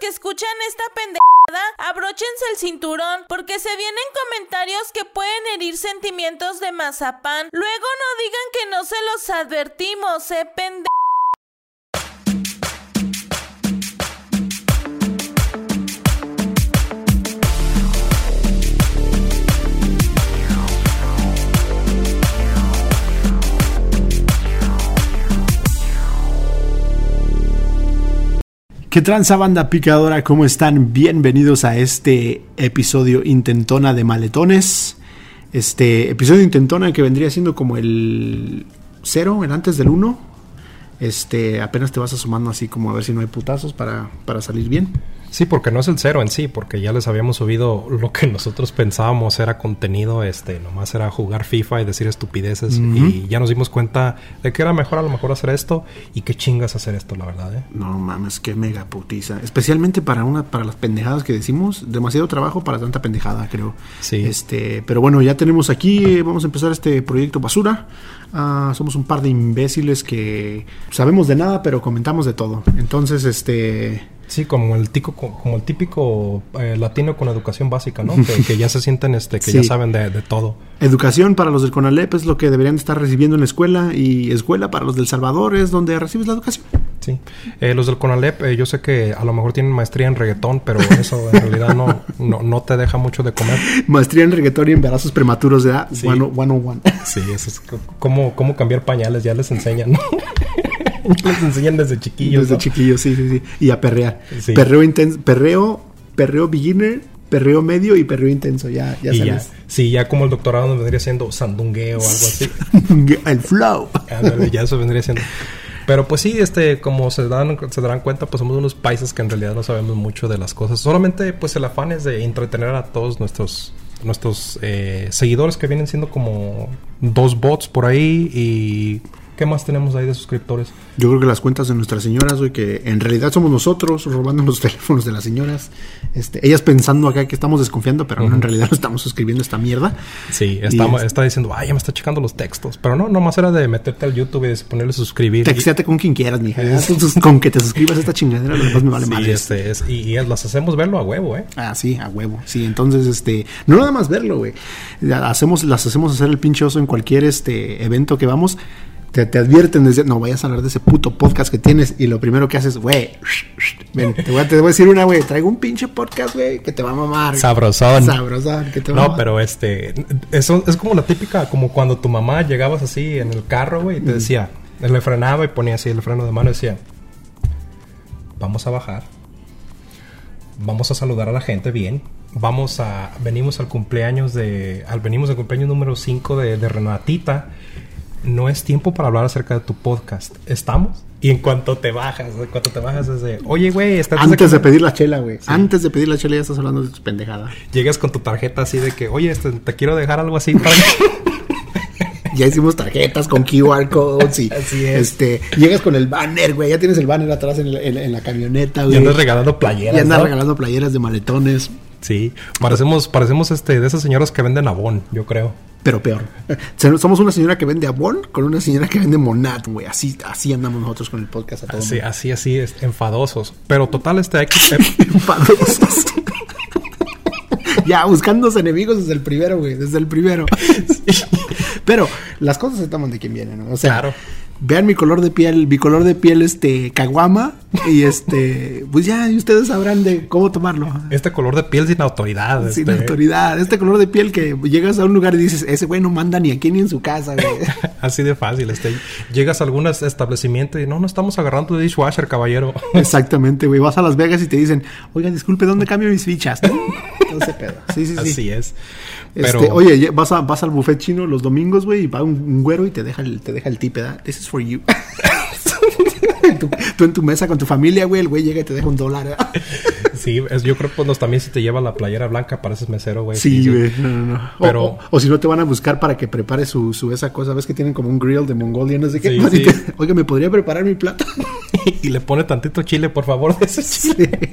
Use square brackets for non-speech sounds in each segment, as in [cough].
que escuchan esta pendejada, abróchense el cinturón porque se vienen comentarios que pueden herir sentimientos de mazapán. Luego no digan que no se los advertimos, eh. ¿Qué tranza banda picadora? ¿Cómo están? Bienvenidos a este episodio intentona de maletones. Este episodio intentona que vendría siendo como el cero, el antes del 1. Este, apenas te vas asomando así como a ver si no hay putazos para, para salir bien. Sí, porque no es el cero en sí, porque ya les habíamos subido lo que [laughs] nosotros pensábamos era contenido, este, nomás era jugar FIFA y decir estupideces y ya nos dimos cuenta de que era mejor a lo mejor hacer esto y qué chingas hacer esto, la verdad, ¿eh? No mames, qué mega putiza. Especialmente para una, para las pendejadas que decimos, demasiado trabajo para tanta pendejada, creo. Sí. Este, pero bueno, ya tenemos aquí, vamos a empezar este proyecto basura. Ah, somos un par de imbéciles que sabemos de nada, pero comentamos de todo. Entonces, este Sí, como el tico, como el típico eh, latino con educación básica, ¿no? Que, que ya se sienten, este, que Sí. ya saben de, de todo. Educación para los del CONALEP es lo que deberían estar recibiendo en la escuela y escuela para los del Salvador es donde recibes la educación. Sí. Eh, los del Conalep, eh, yo sé que a lo mejor tienen maestría en reggaetón, pero [laughs] eso en realidad no, no, no te deja mucho de comer. Maestría en reggaetón y embarazos prematuros de edad Sí. 101. [laughs] Sí, eso es cómo, cómo cambiar pañales, ya les enseñan, [laughs] les enseñan desde chiquillos. Desde ¿no? chiquillos, sí, sí, sí. Y a perrear. Sí. Perreo intenso, perreo, perreo beginner, perreo medio y perreo intenso. Ya, ya y ya, sabes. sí, ya como el doctorado nos vendría siendo sandungueo o algo así. El flow. Ya eso vendría siendo. Pero pues sí, este, como se dan, se darán cuenta, pues somos unos países que en realidad no sabemos mucho de las cosas. Solamente pues el afán es de entretener a todos nuestros nuestros eh, seguidores que vienen siendo como dos bots por ahí y ¿qué más tenemos ahí de suscriptores? Yo creo que las cuentas de nuestras señoras, güey, que en realidad somos nosotros robando los [laughs] teléfonos de las señoras. Este, ellas pensando acá que estamos desconfiando, pero no, en realidad no estamos suscribiendo esta mierda. Sí, Y está, es- está diciendo, ay, ya me está checando los textos. Pero no, nomás era de meterte al YouTube y de ponerle suscribir. y- Texteate con quien quieras, mija. Sus- Con que te suscribas a esta chingadera, lo demás me vale Sí, madre. este, es- y, y las hacemos verlo a huevo, ¿eh? Ah, sí, a huevo. Sí, entonces, este, no nada más verlo, güey. Hacemos, las hacemos hacer el pinche oso en cualquier este evento que vamos. Te, te advierten desde, no vayas a hablar de ese puto podcast que tienes. Y lo primero que haces, güey, ven, te voy, a, te voy a decir una, güey, traigo un pinche podcast, güey, que te va a mamar. Sabrosón. Sabrosón, que te va a No, mamar. pero este, eso es como la típica, como cuando tu mamá llegabas así en el carro, güey, y te decía, le frenaba y ponía así el freno de mano y decía, vamos a bajar, vamos a saludar a la gente bien, vamos a, venimos al cumpleaños de, al venimos al cumpleaños número 5 de, de Renatita, no es tiempo para hablar acerca de tu podcast, ¿estamos? Y en cuanto te bajas, en cuanto te bajas es de, oye, güey, estás Antes de pedir la chela, güey. Antes de pedir la chela ya estás hablando de tus pendejadas. Llegas con tu tarjeta así de que, oye, este, te quiero dejar algo así para... [laughs] Ya hicimos tarjetas con QR codes y Así es. este llegas con el banner, güey. Ya tienes el banner atrás en, la- en la- en la camioneta, y güey. andas regalando playeras, Y andas ¿no? regalando playeras de maletones, Sí, parecemos, parecemos este, de esas señoras que venden abón, yo creo. pero peor. [laughs] Somos una señora que vende Avon con una señora que vende Monat, güey. Así, así andamos nosotros con el podcast a todo Así, mundo. así, así, es, enfadosos. Pero total, este que... [laughs] Enfadosos. [laughs] ya, buscando enemigos desde el primero, güey. Desde el primero. Pero las cosas se toman de quien viene, ¿no? O sea, Claro. Vean mi color de piel, mi color de piel, este, caguama. Y este, pues ya, ustedes sabrán de cómo tomarlo. Este color de piel sin autoridad. Sin este, autoridad. Este color de piel que llegas a un lugar y dices, ese güey no manda ni aquí ni en su casa, güey. [laughs] Así de fácil. Este, llegas a algún es- establecimiento y no, no estamos agarrando de dishwasher, caballero. [laughs] Exactamente, güey. Vas a Las Vegas y te dicen, oiga, disculpe, ¿dónde cambio mis fichas? [laughs] Todo ese pedo. Sí, sí, sí. Así es. Este, oye, ye- vas, a, vas al buffet chino los domingos, güey, y va un, un güero y te deja el, te deja el tip, ¿verdad? This is for you. [laughs] tú, tú en tu mesa con tu familia, güey, el güey llega y te deja un dólar. ¿verdad? [laughs] sí, es- yo creo que pues, también si te lleva la playera blanca pareces mesero, güey. Sí, güey. No, no, no. O- Pero- O, o si no te van a buscar para que prepare su, su esa cosa. ¿Ves que tienen como un grill de Mongolia? No sé qué. Sí, [laughs] sí. te- Oiga, ¿me podría preparar mi plato? y le pone tantito chile, por favor, de ese chile.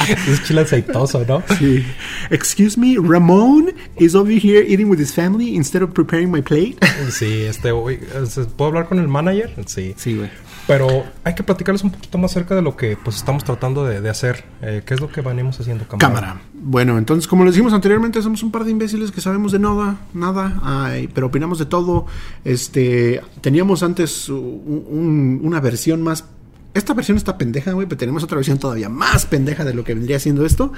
[laughs] es chile aceitoso, ¿no? Sí. Excuse me, Ramon is over here eating with his family instead of preparing my plate. Sí, este, güey, ¿puedo hablar con el manager? Sí. Sí, güey. Pero hay que platicarles un poquito más acerca de lo que pues estamos tratando de, de hacer. Eh, ¿Qué es lo que venimos haciendo, cámara? Cámara. Bueno, entonces, como les dijimos anteriormente, somos un par de imbéciles que sabemos de nada, nada, ay, pero opinamos de todo. Este, teníamos antes un- un- una versión más. Esta versión está pendeja, güey, pero tenemos otra versión todavía más pendeja de lo que vendría siendo esto.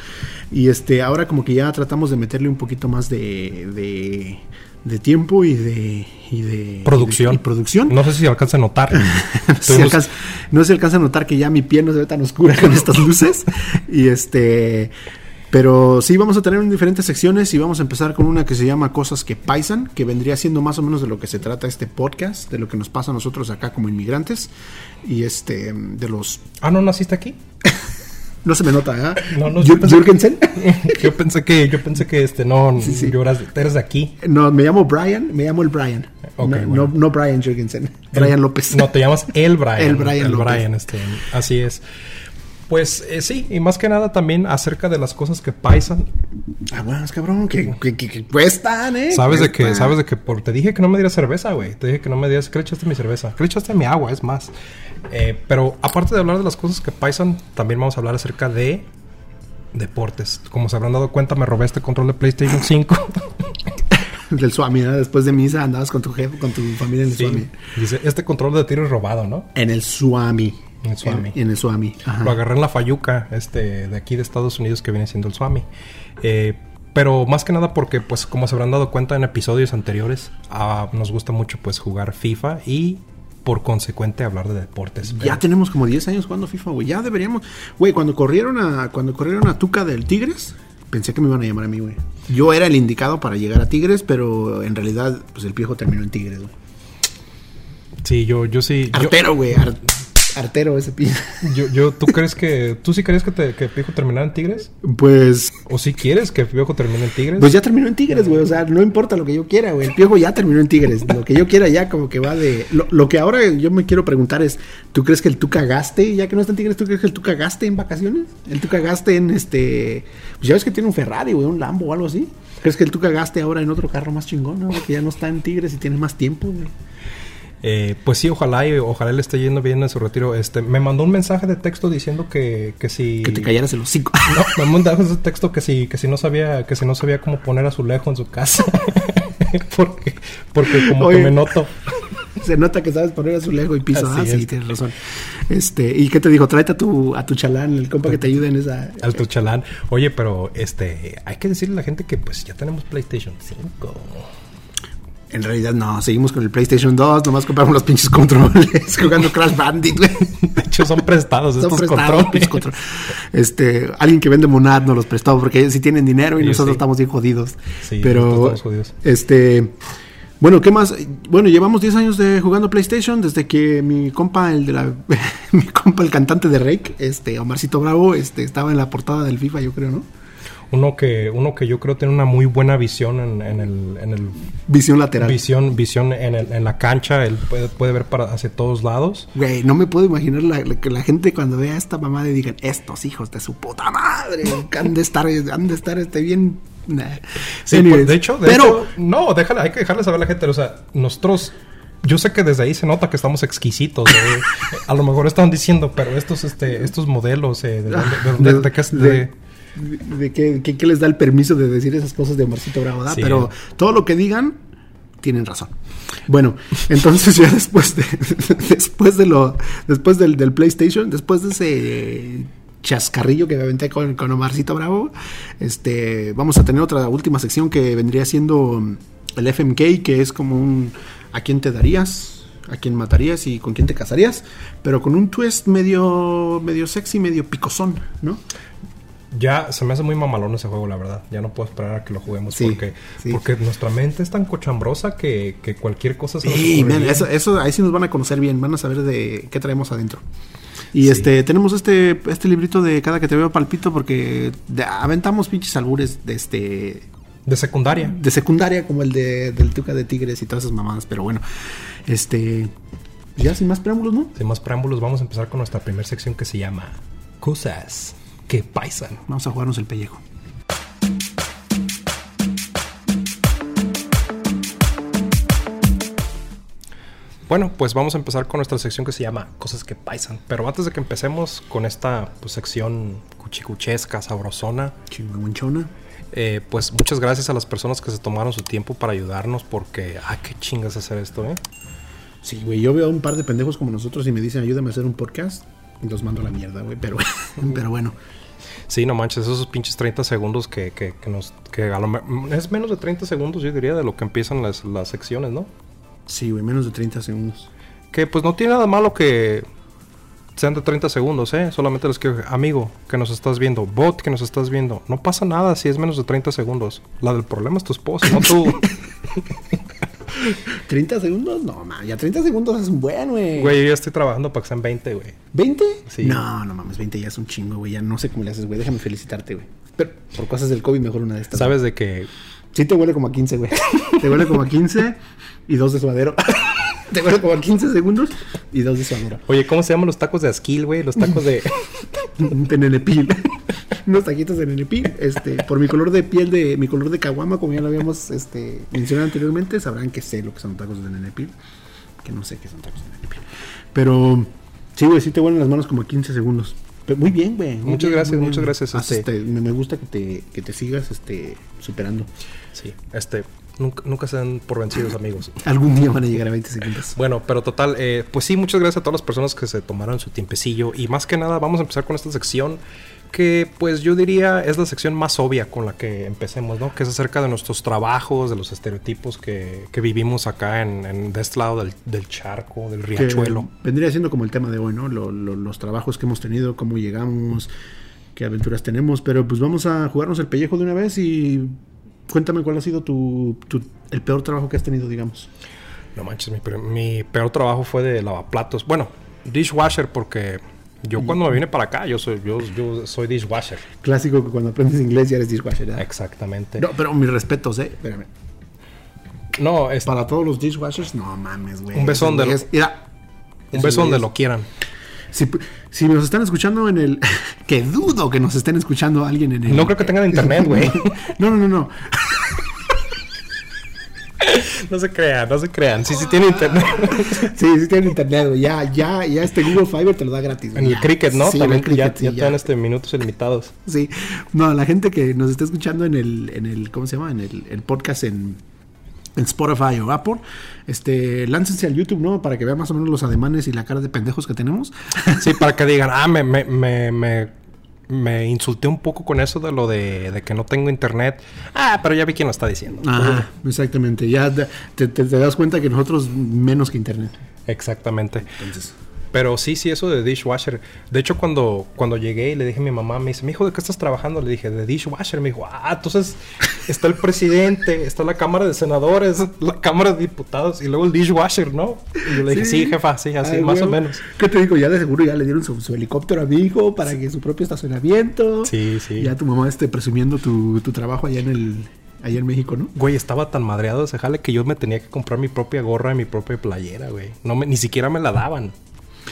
Y este, ahora como que ya tratamos de meterle un poquito más de, de, de tiempo y de, y de Producción. y producción. No sé si alcanza a notar. [laughs] no, se Tuvimos- alcanza, no se alcanza a notar que ya mi piel no se ve tan oscura con estas luces. y este. Pero sí, vamos a tener en diferentes secciones y vamos a empezar con una que se llama Cosas que Paisan, que vendría siendo más o menos de lo que se trata este podcast, de lo que nos pasa a nosotros acá como inmigrantes. Y este, de los. Ah, ¿no naciste aquí? [laughs] No se me nota, ¿ah? No, no, yo pensé- Jürgensen. [laughs] yo pensé que, yo pensé que este, no, Sí, sí. yo eras, eres de aquí. No, me llamo Brian, me llamo el Brian. No, bueno. no, no Brian Jürgensen, Brian López. No, te llamas el [laughs] Brian. El Brian El López. Brian, este, así es. Pues eh, sí, y más que nada también acerca de las cosas que paisan. Ah, bueno, es cabrón, que, que, que- que cuestan, ¿eh? Sabes de que, sabes de que por, te dije que no me dieras cerveza, güey. Te dije que no me dieras, que le echaste mi cerveza. Que le echaste mi agua, es más. Eh, pero aparte de hablar de las cosas que paisan, también vamos a hablar acerca de deportes. Como se habrán dado cuenta, me robé este control de PlayStation 5. [laughs] Del Swami, ¿no? Después de misa andabas con tu jefe, con tu familia en el Swami. Sí. Dice, este control de tiro es robado, ¿no? En el Swami. En el Swami. En, en el Swami. Ajá. Lo agarré en la Fayuca, este, de aquí de Estados Unidos, que viene siendo el Swami. Eh, pero más que nada porque, pues, como se habrán dado cuenta en episodios anteriores, ah, nos gusta mucho, pues, jugar FIFA y, por consecuente, hablar de deportes. Ya tenemos como 10 años jugando FIFA, güey. Ya deberíamos. Güey, cuando corrieron a cuando corrieron a Tuca del Tigres, pensé que me iban a llamar a mí, güey. Yo era el indicado para llegar a Tigres, pero en realidad, pues el viejo terminó en Tigres, güey. Sí, yo, yo sí. Artero, güey. ar- artero ese pie. Yo, yo, ¿tú [laughs] crees que, tú sí crees que, te, que Piojo terminara en Tigres? Pues. ¿O si quieres que Piojo termine en Tigres? Pues ya terminó en Tigres, güey. O sea, no importa lo que yo quiera, güey. El piojo ya terminó en Tigres. Lo que yo quiera ya como que va de... Lo, lo que ahora yo me quiero preguntar es, ¿tú crees que el Tuca gaste, ya que no está en Tigres, ¿tú crees que el Tuca gaste en vacaciones? ¿El Tuca gaste en este... Pues ya ves que tiene un Ferrari, güey, un Lambo o algo así. ¿Crees que el Tuca gaste ahora en otro carro más chingón, no? Que ya no está en Tigres y tiene más tiempo, güey. Eh, pues sí, ojalá y ojalá le esté yendo bien en su retiro. Este, me mandó un mensaje de texto diciendo que, que si... Que te callaras el hocico. [laughs] No, me [laughs] mandó ese texto que si, que si no sabía, que si no sabía cómo poner azulejo en su casa. [laughs] porque, porque como Oye. que me noto. Se nota que sabes poner azulejo y piso. Así ah, sí, es. tienes razón. Este, ¿y qué te dijo? Tráete a tu, a tu chalán, el compa que te ayude en esa... Al chalán. Oye, pero este, hay que decirle a la gente que pues ya tenemos PlayStation 5. En realidad no, seguimos con el PlayStation 2, nomás compramos los pinches controles, [laughs] jugando Crash Bandit, güey. De hecho, son prestados Son estos prestados, controles. Este, alguien que vende Monad nos los prestó porque ellos sí tienen dinero y Ellos nosotros sí. estamos bien jodidos. Sí, Pero, jodidos. este, bueno, ¿qué más? Bueno, llevamos 10 años de jugando PlayStation desde que mi compa, el de la, [laughs] mi compa, el cantante de Rake, este, Omarcito Bravo, este, estaba en la portada del FIFA, yo creo, ¿no? Uno que, uno que yo creo tiene una muy buena visión en, en el, en el Visión lateral. visión, visión en, el- en la cancha. Él puede, puede ver para hacia todos lados. Güey, no me puedo imaginar la, la- que la gente cuando vea a esta mamá y digan, estos hijos de su puta madre, que han de estar, han de estar este bien. Nah. Sí, pues, de hecho, de pero hecho, no, déjale, hay que dejarle saber a la gente, o sea, nosotros, yo sé que desde ahí se nota que estamos exquisitos, eh, [laughs] a lo mejor están diciendo, pero estos, este, estos modelos, eh, de, de, de de- de- qué, qué- qué les da el permiso de decir esas cosas de Omarcito Bravo. Pero todo lo que digan, tienen razón. Bueno, [laughs] entonces ya después de [laughs] después de lo después del, del PlayStation, después de ese chascarrillo que me aventé con, con Omarcito Bravo, este vamos a tener otra última sección que vendría siendo el FMK, que es como un ¿a quién te darías? ¿A quién matarías y con quién te casarías? Pero con un twist medio medio sexy, medio picosón, ¿no? Ya se me hace muy mamalón ese juego, la verdad. Ya no puedo esperar a que lo juguemos Sí, porque, sí. porque nuestra mente es tan cochambrosa que, que cualquier cosa se nos Sí, man, ocurriría. eso, eso ahí sí nos van a conocer bien, van a saber de qué traemos adentro. Y Sí. este, tenemos este, este librito de cada que te veo palpito porque de- aventamos pinches albures de este De secundaria. de secundaria como el de del Tuca de Tigres y todas esas mamadas, pero bueno, este ya sin más preámbulos, ¿no? Sin más preámbulos, vamos a empezar con nuestra primera sección que se llama Cosas que paisan. Vamos a jugarnos el pellejo. Bueno, pues vamos a empezar con nuestra sección que se llama Cosas que paisan. Pero antes de que empecemos con esta pues, sección cuchicuchesca, sabrosona, Chingamonchona. eh, pues muchas gracias a las personas que se tomaron su tiempo para ayudarnos porque, ah, qué chingas hacer esto, ¿eh? Sí, güey, yo veo a un par de pendejos como nosotros y me dicen, ayúdame a hacer un podcast. Los mando a la mierda, güey, pero, [laughs] pero bueno. Sí, no manches, esos pinches 30 segundos que, que, que nos... Que a lo es menos de 30 segundos, yo diría, de lo que empiezan las, las secciones, ¿no? Sí, güey, menos de 30 segundos. Que pues no tiene nada malo que sean de 30 segundos, ¿eh? Solamente les quiero... Amigo, que nos estás viendo. Bot, que nos estás viendo. No pasa nada si es menos de 30 segundos. La del problema es tu esposa, no tú. [laughs] [laughs] ¿30 segundos? No, man, ya 30 segundos es un buen, güey. Güey, yo estoy trabajando para que sean 20, güey. ¿20? Sí. No, no mames, 20 ya es un chingo, güey. Ya no sé cómo le haces, güey. Déjame felicitarte, güey. Pero por cosas del COVID, mejor una de estas. Sabes de que... Sí te huele como a 15, güey. [laughs] te huele como a 15 y dos de suadero. [laughs] te huele como a 15 segundos y dos de suadero. Oye, ¿cómo se llaman los tacos de Asquil, güey? Los tacos de... de nenepil. [laughs] Unos taquitos de nenepil. Este, por mi color de piel de mi color de caguama, como ya lo habíamos este, mencionado anteriormente, sabrán que sé lo que son tacos de nenepil. Que no sé qué son tacos de nenepil. Pero sí, güey, sí te huelen las manos como a 15 segundos. Pero muy bien, güey. Muchas bien, gracias, bien. muchas gracias, este- me, me gusta que te, que te sigas este, superando. Sí, este... Nunca, nunca se den por vencidos, amigos. Algún día van a llegar a 20 segundos. Bueno, pero total, eh, pues sí, muchas gracias a todas las personas que se tomaron su tiempecillo. Y más que nada, vamos a empezar con esta sección que, pues yo diría, es la sección más obvia con la que empecemos, ¿no? Que es acerca de nuestros trabajos, de los estereotipos que, que vivimos acá en, en de este lado del, del charco, del que riachuelo. vendría siendo como el tema de hoy, ¿no? Lo- lo- los trabajos que hemos tenido, cómo llegamos, qué aventuras tenemos. Pero pues vamos a jugarnos el pellejo de una vez y cuéntame cuál ha sido tu, tu- el peor trabajo que has tenido, digamos. No manches, mi, pe- mi peor trabajo fue de lavaplatos. Bueno, dishwasher, porque yo cuando me vine para acá, yo soy, yo, yo soy dishwasher. Clásico que cuando aprendes inglés ya eres dishwasher, ¿verdad? Exactamente. No, pero mis respetos, ¿eh? Espérame. No, es Para todos los dishwashers, no mames, güey. Un beso güeyes- lo- Mira. un donde güeyes- lo quieran. Si, si nos están escuchando en el... [laughs] que dudo que nos estén escuchando alguien en el... No creo que tengan internet, güey. [laughs] no, no, no, no. No se crean, no se crean. Sí, sí tiene internet. Sí, sí tienen internet, güey. Ya, ya, ya este Google Fiber te lo da gratis. güey. En el cricket, ¿no? Sí, También cricket, ya, sí, ya ya. te dan este minutos ilimitados. Sí. No, la gente que nos está escuchando en el, en el ¿cómo se llama? En el, el podcast en, en Spotify o Apple, este, láncense al YouTube, ¿no? Para que vean más o menos los ademanes y la cara de pendejos que tenemos. [laughs] Sí, para que digan, ah, me, me, me, me, me insulté un poco con eso de lo de, de que no tengo internet. Ah, pero ya vi quién lo está diciendo. Ajá, exactamente. Ya te, te- te das cuenta que nosotros menos que internet. Exactamente. Entonces, Pero sí, sí, eso de dishwasher. De hecho, cuando, cuando llegué y le dije a mi mamá, me dice, mi hijo, ¿de qué estás trabajando? Le dije, de dishwasher. Me dijo, ah, entonces está el presidente, está la Cámara de Senadores, la Cámara de Diputados y luego el dishwasher, ¿no? Y yo le dije, sí, jefa, sí, así, Ay, más o menos. ¿Qué te digo? Ya de seguro ya le dieron su, su helicóptero a mi hijo para que su propio estacionamiento. Sí, sí. Ya tu mamá esté presumiendo tu, tu trabajo allá en el allá en México, ¿no? Güey, estaba tan madreado ese jale que yo me tenía que comprar mi propia gorra y mi propia playera, güey. No me, ni siquiera me la daban.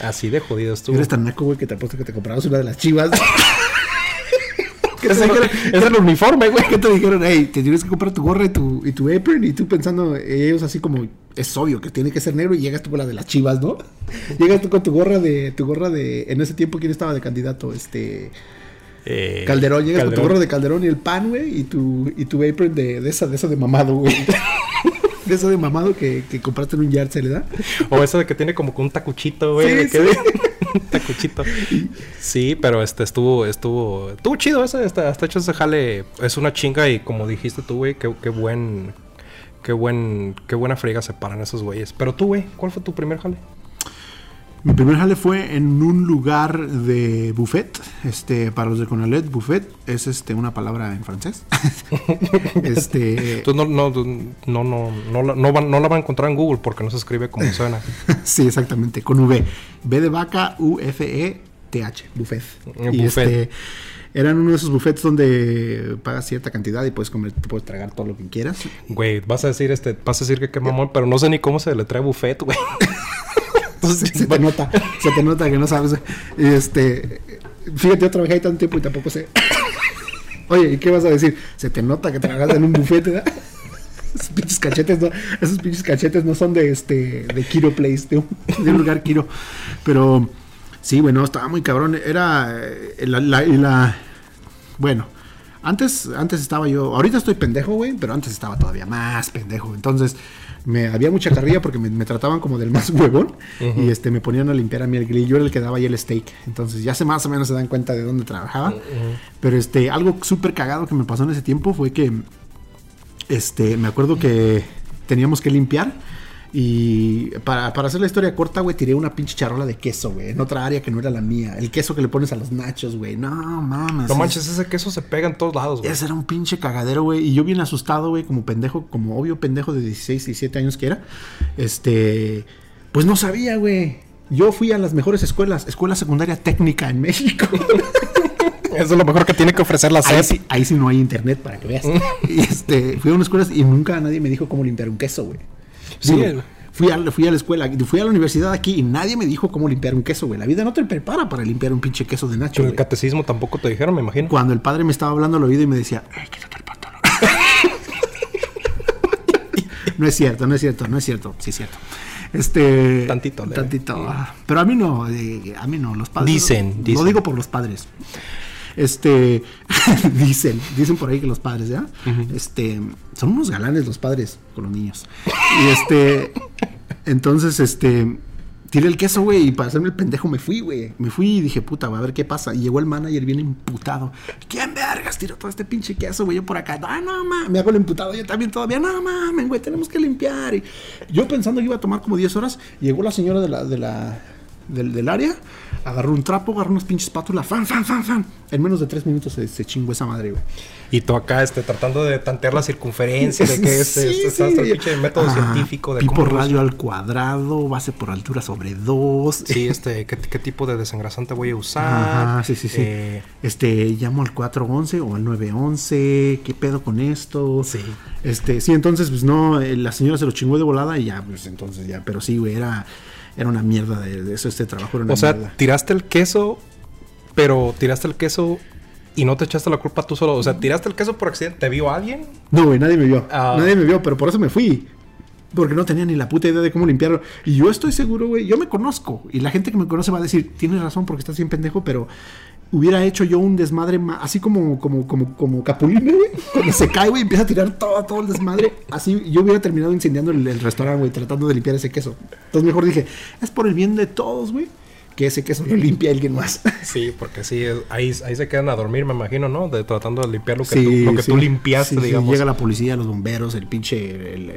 Así de jodido estuvo. Eres tan naco, güey, que te apuesto que te comprabas una de las chivas. [laughs] ¿Qué te Es el, uniforme, güey. ¿Qué te dijeron? Hey, te tienes que comprar tu gorra y tu, y tu apron. Y tú pensando, ellos así como, es obvio que tiene que ser negro. Y llegas tú con la de las chivas, ¿no? [laughs] Llegas tú con tu gorra de, tu gorra de, en ese tiempo, ¿quién estaba de candidato? Este, Eh, Calderón. Llegas con tu gorra de Calderón y el pan, güey. Y tu, y tu apron de, de esa, de esa de mamado, güey. [laughs] de esa de mamado que, que compraste en un yard, ¿se le da? O esa de que tiene como un tacuchito, güey. Sí, sí. [laughs] un tacuchito. Sí, pero este estuvo, estuvo, estuvo chido ese, hasta, hasta hecho ese jale. Es una chinga y como dijiste tú, güey, qué, qué buen, qué buen, qué buena friega se paran esos güeyes. Pero tú, güey, ¿cuál fue tu primer jale? Mi primer jale fue en un lugar de buffet. Este, para los de Conalet, buffet es este una palabra en francés. [laughs] este, no, no, no, no, no, la- no, van- a encontrar en Google porque no se escribe como [laughs] suena. sí, exactamente, con V. B de vaca, U, F, E, T, H, buffet. Y buffet. este, eran uno de esos buffets donde pagas cierta cantidad y puedes comer, puedes tragar todo lo que quieras. Güey, vas a decir este, vas a decir que qué mamón, pero no sé ni cómo se le trae buffet, güey. [laughs] [laughs] Entonces, se, te nota, se te nota que no sabes. Este, fíjate, yo trabajé ahí tanto tiempo y tampoco sé. [laughs] Oye, ¿y qué vas a decir? Se te nota que trabajas en un bufete, ¿verdad? [laughs] Esos pinches cachetes no, esos pinches cachetes no son de este, de Kiro Place, de un, de un lugar Kiro. Pero sí, bueno, estaba muy cabrón. Era eh, la, la- la- bueno, antes, antes estaba yo, ahorita estoy pendejo, güey, pero antes estaba todavía más pendejo. Entonces, me había mucha carrilla porque me, me trataban como del más [laughs] huevón y este me ponían a limpiar a mí el grill. Yo era el que daba ahí el steak. Entonces, ya se más o menos se dan cuenta de dónde trabajaba. Pero este, algo súper cagado que me pasó en ese tiempo fue que este, me acuerdo que teníamos que limpiar. Y para, para hacer la historia corta, güey, tiré una pinche charola de queso, güey, en otra área que no era la mía. El queso que le pones a los nachos, güey. No mames. No es- manches, ese queso se pega en todos lados, güey. ese era un pinche cagadero, güey. Y yo bien asustado, güey, como pendejo, como obvio pendejo de 16, 17 años que era. Este, pues no sabía, güey. Yo fui a las mejores escuelas, escuela secundaria técnica en México. [laughs] Eso es lo mejor que tiene que ofrecer la ahí, SEP. sí, ahí sí no hay internet para que veas. y este, fui a una escuela y nunca nadie me dijo cómo limpiar un queso, güey. Sí, Digo, Fui a, fui a la escuela, fui a la universidad aquí y nadie me dijo cómo limpiar un queso, güey. La vida no te prepara para limpiar un pinche queso de nacho, En el catecismo tampoco te dijeron, me imagino. Cuando el padre me estaba hablando al oído y me decía, "Ey, quítate el pantalón. [laughs] no es cierto, no es cierto, no es cierto. Sí es cierto. Este. Tantito, leve. Tantito. ah, Pero a mí no, eh, a mí no, los padres. Dicen, Lo dicen. digo por los padres. Este. [laughs] dicen, dicen por ahí que los padres, ¿ya? Este. Son unos galanes los padres con los niños. Y este. Entonces, este. Tiré el queso, güey, y para hacerme el pendejo me fui, güey. Me fui y dije, puta, güey, a ver qué pasa. Y llegó el manager bien imputado. ¿Quién vergas tiró todo este pinche queso, güey? Yo por acá, ah, no, mames. Me hago el imputado yo también todavía. No, mames, güey, tenemos que limpiar. Y yo pensando que iba a tomar como 10 horas, llegó la señora de la, de la, del, del área, agarró un trapo, agarró unos pinches espátulas, fan, fan, fan, fan. En menos de 3 minutos se, se chingó esa madre, güey. Y tú acá, este, tratando de tantear la circunferencia, de que [laughs] este, Sí, este, sí. método Ah, científico de pi por radio al cuadrado, base por altura sobre 2. Sí, este, ¿qué, qué tipo de desengrasante voy a usar? Ajá, sí, sí, sí. Eh, Este, llamo al 411 o al 911, ¿qué pedo con esto? Sí. Este, sí, entonces, pues no, eh, la señora se lo chingó de volada y ya, pues entonces ya, pero sí, güey, era, era una mierda de, de eso, este trabajo era una o sea, mierda. tiraste el queso, pero tiraste el queso y no te echaste la culpa tú solo. O sea, tiraste el queso por accidente. ¿Te vio alguien? No, güey, nadie me vio. Ah. Nadie me vio, pero por eso me fui. Porque no tenía ni la puta idea de cómo limpiarlo. Y yo estoy seguro, güey. Yo me conozco. Y la gente que me conoce va a decir, tienes razón porque estás bien pendejo, pero hubiera hecho yo un desmadre ma- así como, como, como, como Capulina, güey. Cuando se cae, güey, empieza a tirar todo, todo el desmadre. Así yo hubiera terminado incendiando el, el restaurante, güey, tratando de limpiar ese queso. Entonces mejor dije, es por el bien de todos, güey, que ese queso lo limpie alguien más. Sí, porque sí, es- ahí, ahí se quedan a dormir, me imagino, ¿no? De, tratando de limpiar lo que, Sí, tú, lo que sí. tú limpiaste, Sí, digamos. Llega la policía, los bomberos, el pinche, el,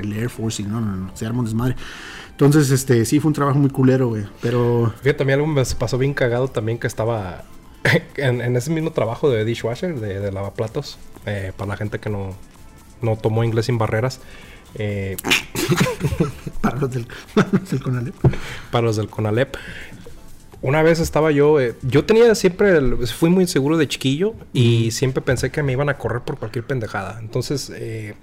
el Air Force y no, no, no, se arma un desmadre. Entonces, este, sí, fue un trabajo muy culero, güey. Pero, Fíjate, a mí algo me pasó bien cagado también que estaba [laughs] en, en ese mismo trabajo de dishwasher, de, de lavaplatos, eh, para la gente que no, no tomó inglés sin barreras. eh, [laughs] para los del, [laughs] para los del Conalep. para los del CONALEP. Una vez estaba yo, eh, yo tenía siempre, el- fui muy inseguro de chiquillo y siempre pensé que me iban a correr por cualquier pendejada. Entonces, eh,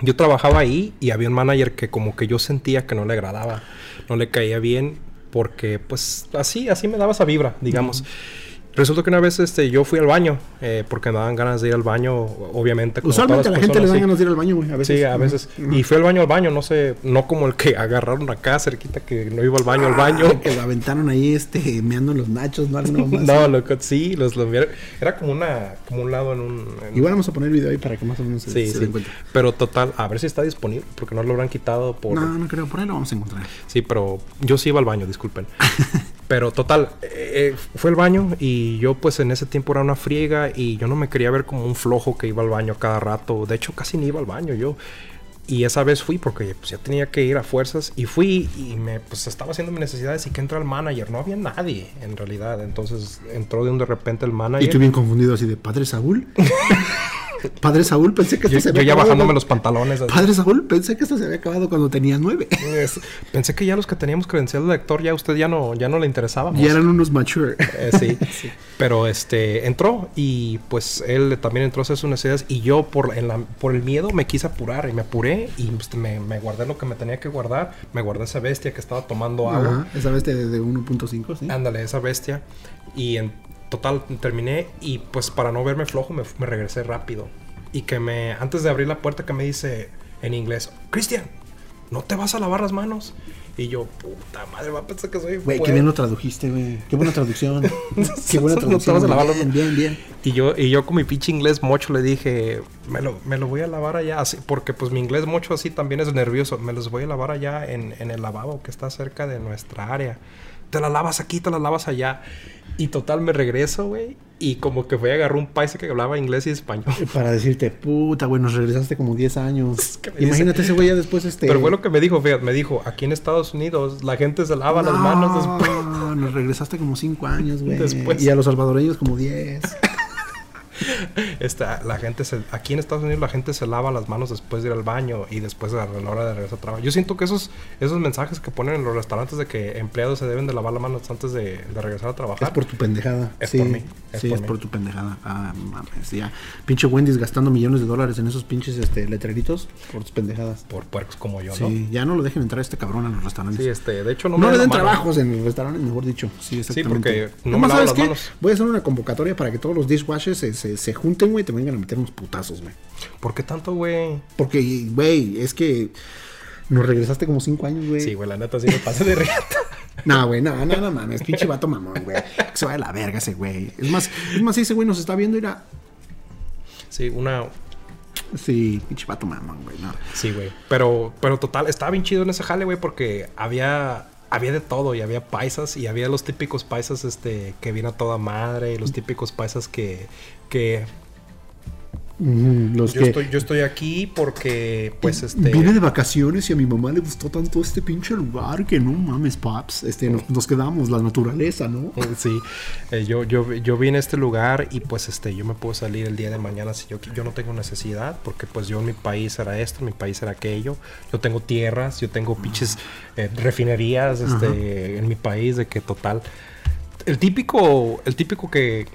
yo trabajaba ahí y había un manager que como que yo sentía que no le agradaba, no le caía bien, porque pues así, así me daba esa vibra, digamos. Resulta que una vez este, yo fui al baño, eh, porque me daban ganas de ir al baño, obviamente. Usualmente a la gente le dan ganas de ir al baño, güey. A veces. Sí, a veces. Ujú. Y fui al baño al baño, no sé, no como el que [laughs] agarraron acá cerquita que no iba al baño al baño. Ah, que lo aventaron ahí, este, meando los nachos, ¿no? [laughs] Más. No, loco, sí, los, los vieron. Era como una, como un lado en un. en- Igual vamos a poner el video ahí para que más o menos se, sí, se sí. den cuenta. Pero total, a ver si está disponible, porque no lo habrán quitado por. No, no creo, por ahí lo vamos a encontrar. Sí, pero yo sí iba al baño, disculpen. [laughs] pero total, eh, fue al baño y yo pues en ese tiempo era una friega y yo no me quería ver como un flojo que iba al baño cada rato. De hecho, casi ni iba al baño yo. Y esa vez fui porque pues, ya tenía que ir a fuerzas y fui y me pues estaba haciendo mis necesidades y que entra el manager. No había nadie en realidad. Entonces entró de un de repente el manager. Y tú bien confundido así de Padre Saúl. [laughs] Padre Saúl, pensé que esto Yo, se yo había ya acabado bajándome cuando- los pantalones. así. Padre Saúl, pensé que esto se había acabado cuando tenías nueve. Es- Pensé que ya los que teníamos credencial de lector ya a usted ya no, ya no le interesábamos. Y eran unos mature. Eh, [laughs] sí. Pero este entró y pues él también entró a hacer sus necesidades y yo por, en la- por el miedo me quise apurar y me apuré y pues, me, me guardé lo que me tenía que guardar. Me guardé esa bestia que estaba tomando agua. Ajá, esa de, de 1.5, sí. Ándale, esa bestia. Y en total terminé y pues para no verme flojo me, me regresé rápido. Y que me, antes de abrir la puerta que me dice en inglés, Cristian, ¿no te vas a lavar las manos? Y yo, puta madre, va a pensar que soy... Güey, qué bien lo tradujiste, güey. Qué buena traducción. [laughs] qué buena [laughs] traducción. bien. Y yo, y yo con mi pinche inglés mocho le dije, me lo, me lo voy a lavar allá, así, porque pues mi inglés mocho así también es nervioso, me los voy a lavar allá en, en el lavabo que está cerca de nuestra área. Te la lavas aquí, te la lavas allá. Y total me regreso, güey. Y como que fue a agarrar un paisa que hablaba inglés y español. [laughs] Para decirte, puta, güey, nos regresaste como 10 años. que Imagínate ese güey ya después, este... Pero fue lo que me dijo, fíjate, me dijo, aquí en Estados Unidos la gente se lava las manos después. [laughs] No, nos regresaste como 5 años, güey. Después. Y a los salvadoreños como 10. [laughs] Esta, la gente se, aquí en Estados Unidos la gente se lava las manos después de ir al baño y después a la hora de regresar a trabajo. Yo siento que esos, esos mensajes que ponen en los restaurantes de que empleados se deben de lavar las manos antes de, de regresar a trabajar. Es por tu pendejada. Es sí, por mí, es sí, por es mí. por tu pendejada. Ah, mames, ya. Pinche Wendy's gastando millones de dólares en esos pinches este, letreritos por tus pendejadas. por puercos como yo, ¿no? Sí, ya no lo dejen entrar a este cabrón a los restaurantes. Sí, este, de hecho no, no, me le den mano. trabajos en los restaurantes, mejor dicho. Sí, exactamente. porque no me lavo ¿sabes las manos. Voy a hacer una convocatoria para que todos los dishwashers se, se, se junten, güey, te vengan a meter unos putazos, güey. ¿Por qué tanto, güey? Porque, güey, es que nos regresaste como cinco años, güey. Sí, güey, la neta sí me pasa de riata. [laughs] No, güey, no, no, no mames, pinche vato mamón, güey. Que se vaya a la verga ese güey. Es más, es más, ese güey nos está viendo, irá. Sí, una... Sí, pinche vato mamón, güey, no. Sí, güey. Pero, pero total, estaba bien chido en ese jale, güey, porque había... Había de todo y había paisas y había los típicos paisas este que vienen a toda madre y los típicos paisas que, que Los yo, que estoy, yo estoy aquí porque pues este Vine de vacaciones y a mi mamá le gustó tanto este pinche lugar que no mames, paps. Este, nos, nos quedamos, la naturaleza, ¿no? [laughs] Sí, eh, yo, yo, yo vine a este lugar y pues este, yo me puedo salir el día de mañana si yo, yo no tengo necesidad, porque pues yo en mi país era esto, en mi país era aquello, yo tengo tierras, yo tengo pinches eh, refinerías este, en mi país, de que total, el típico, el típico que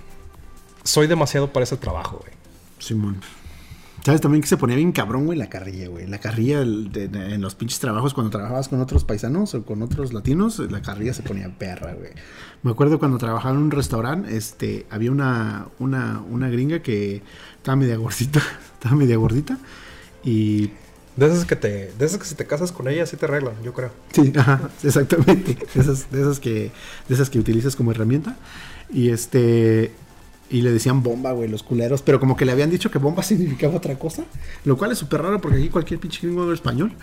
soy demasiado para ese trabajo, güey. Simón. ¿Sabes también que se ponía bien cabrón, güey? La carrilla, güey. La carrilla el- de- de- en los pinches trabajos cuando trabajabas con otros paisanos o con otros latinos, la carrilla se ponía perra, güey. Me acuerdo cuando trabajaba en un restaurante, este, había una, una, una gringa que estaba media gordita, [laughs] estaba media gordita y De esas que te, de esas que si te casas con ella sí te arreglan, yo creo. Sí, ajá, exactamente. De esas, de esas que, de esas que utilizas como herramienta. Y este. Y le decían bomba, güey, los culeros. Pero como que le habían dicho que bomba [laughs] significaba otra cosa. Lo cual es súper raro porque aquí cualquier pinche gringo habla español.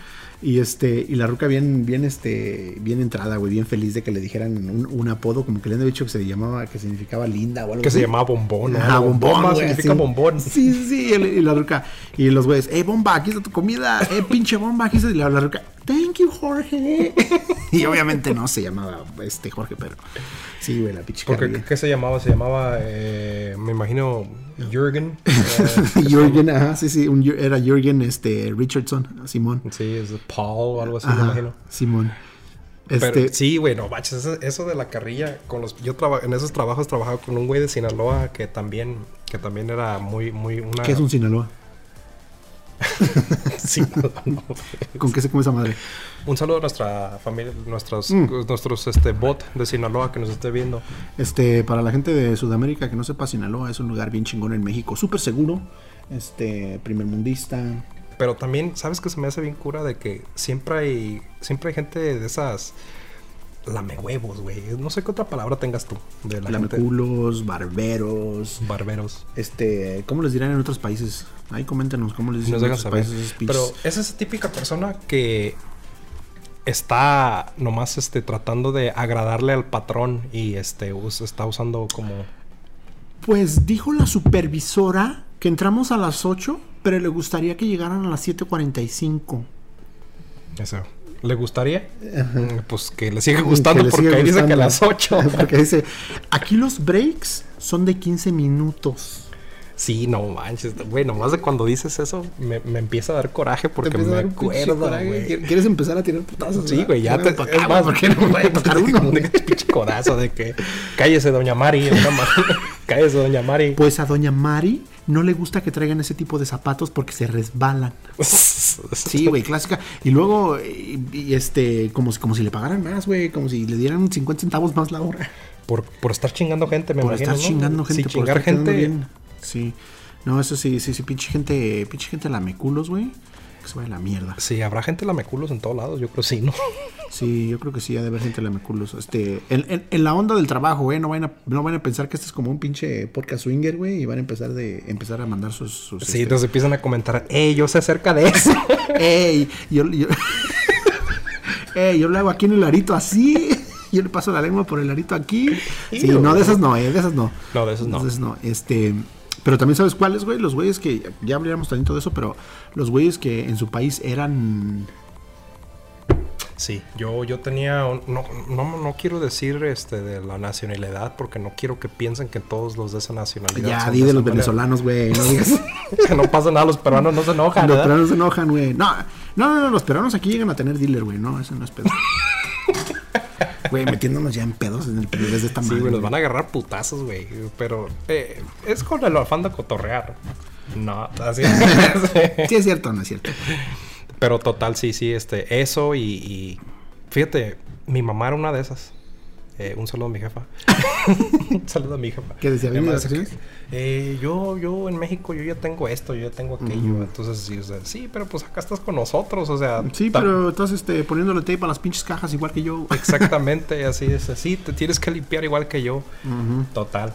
Y este. Y la ruca bien, bien, este. Bien entrada, güey, bien feliz de que le dijeran un, un apodo. Como que le han dicho que se llamaba, que significaba linda o algo Que se llamaba bombón. Ajá, bombón. Bomba güey, significa así. bombón. Sí, sí, sí. Y, el- y la ruca. Y los güeyes, eh, bomba, aquí está tu comida. Eh, pinche bomba, aquí está. Y la, la ruca, thank you, Jorge. [laughs] y obviamente no se llamaba este Jorge, pero sí, güey, la pinche Porque. ¿qué se llamaba? Se llamaba, eh, me imagino, Jürgen. eh, [laughs] Jürgen, ajá, sí, sí, un era Jürgen este, Richardson, Simón. sí, es Paul o algo así, me imagino. Simón. Pero Este, sí, güey, no baches, eso, eso de la carrilla, con los, yo traba- en esos trabajos trabajaba con un güey de Sinaloa que también, que también era muy, muy una. ¿Qué es un Sinaloa? [laughs] Sinaloa, no. ¿Con qué se come esa madre? Un saludo a nuestra familia, nuestros, Mm. nuestros este bot de Sinaloa que nos esté viendo. Este, para la gente de Sudamérica que no sepa, Sinaloa es un lugar bien chingón en México, súper seguro, este, primer mundista. Pero también, ¿sabes que se me hace bien cura de que siempre hay, siempre hay gente de esas lame huevos, güey? No sé qué otra palabra tengas tú de la gente. Lameculos, barberos, Barberos. este, ¿cómo les dirán en otros países? Ahí coméntanos cómo les dicen Nos en otros saber. países Pero es esa típica persona que está nomás este tratando de agradarle al patrón y este us- está usando como Pues dijo la supervisora que entramos a las 8, pero le gustaría que llegaran a las 7.45. eso. ¿Le gustaría? Mm, Pues que le siga gustando le porque siga ahí dice que a las 8. [laughs] Porque dice, aquí los breaks son de 15 minutos. Sí, no manches. Güey, nomás de cuando dices eso me, me empieza a dar coraje porque me acuerdo, güey. Qui- ¿Quieres empezar a tirar putazos? Sí, güey, ya te... Ven pa' es acá, más, güey, ¿por qué no me voy a tocar uno? Un pinche codazo de que... Cállese, doña Mari. [laughs] Cállese, doña Mari. Pues a doña Mari no le gusta que traigan ese tipo de zapatos porque se resbalan. [laughs] Sí, güey, clásica. Y luego, y, y este, como, si- como si le pagaran más, güey, como si le dieran 50 centavos más la hora. Por, por estar chingando gente, me por imagino, estar ¿no? chingando gente, Sí, por chingar estar gente... bien. Sí. No, eso sí, sí, sí, pinche gente, pinche gente lameculos, güey. Que se vaya la mierda. Sí, habrá gente lameculos en todos lados, yo creo sí, ¿no? [laughs] Sí, yo creo que sí, ha de haber gente lameculos. Este, en, en- en la onda del trabajo, güey, no van a, no van a pensar que este es como un pinche podcast swinger, güey, y van a empezar de, empezar a mandar sus, sus Sí, este, entonces empiezan a comentar, ¡Ey, yo sé acerca de eso! [laughs] ¡Ey! Yo, yo, [laughs] ¡Ey! Yo le hago aquí en el arito así. Yo le paso la lengua por el arito aquí. Sí, no, de esas no, eh, de esas no. No, de esos no. De esas no. Este. Pero también sabes cuáles, güey. Los güeyes que. Ya hablaríamos también de eso, pero los güeyes que en su país eran. Sí, yo, yo tenía, un- no, no, no quiero decir este de la nacionalidad porque no quiero que piensen que todos los de esa nacionalidad Ya, di de los manera. venezolanos, güey. No [laughs] digas. Que no pasa nada, los peruanos no se enojan, los ¿verdad? peruanos se enojan, güey. No, no, no, no, los peruanos aquí llegan a tener dealer, güey. No, eso no es pedo. [laughs] Güey, metiéndonos ya en pedos en el desde esta Sí, güey, los van a agarrar putazos, güey. Pero eh, es con el afán de cotorrear. No, así es. [laughs] Sí, es cierto, no es cierto. Pero total, sí, sí, este, eso y, y fíjate, mi mamá era una de esas. Eh, un saludo a mi jefa. [laughs] un saludo a mi jefa. ¿Qué decía? Que, eh, yo, yo en México, yo ya tengo esto, yo ya tengo aquello. Entonces, sí, o sea, sí, pero pues acá estás con nosotros, o sea. Sí, pero estás este, poniéndole tape a las pinches cajas igual que yo. Exactamente, así es. Así te tienes que limpiar igual que yo. Total.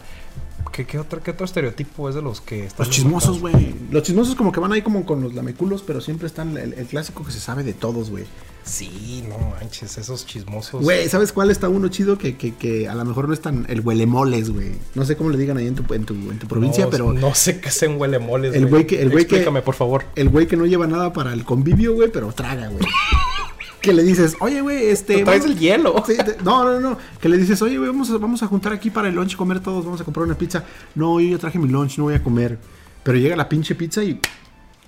¿Qué, qué otro, ¿Qué otro estereotipo es de los que están Los chismosos, güey. Los chismosos como que van ahí como con los lameculos, pero siempre están el, el clásico que se sabe de todos, güey. Sí, no manches, esos chismosos. Güey, ¿sabes cuál está uno chido? Que, que, que a lo mejor no es tan... El huelemoles, güey. No sé cómo le digan ahí en tu, en tu, en tu provincia, No, pero... No sé qué sean huele moles. El güey que- el güey que- Explícame, por favor. El güey que no lleva nada para el convivio, güey, pero traga, güey. Que le dices, oye, güey, este... Te traes el hielo. Sí, te- no, no, no. Que le dices, oye, güey, vamos a, vamos a juntar aquí para el lunch, comer todos, vamos a comprar una pizza. No, yo ya traje mi lunch, no voy a comer. Pero llega la pinche pizza y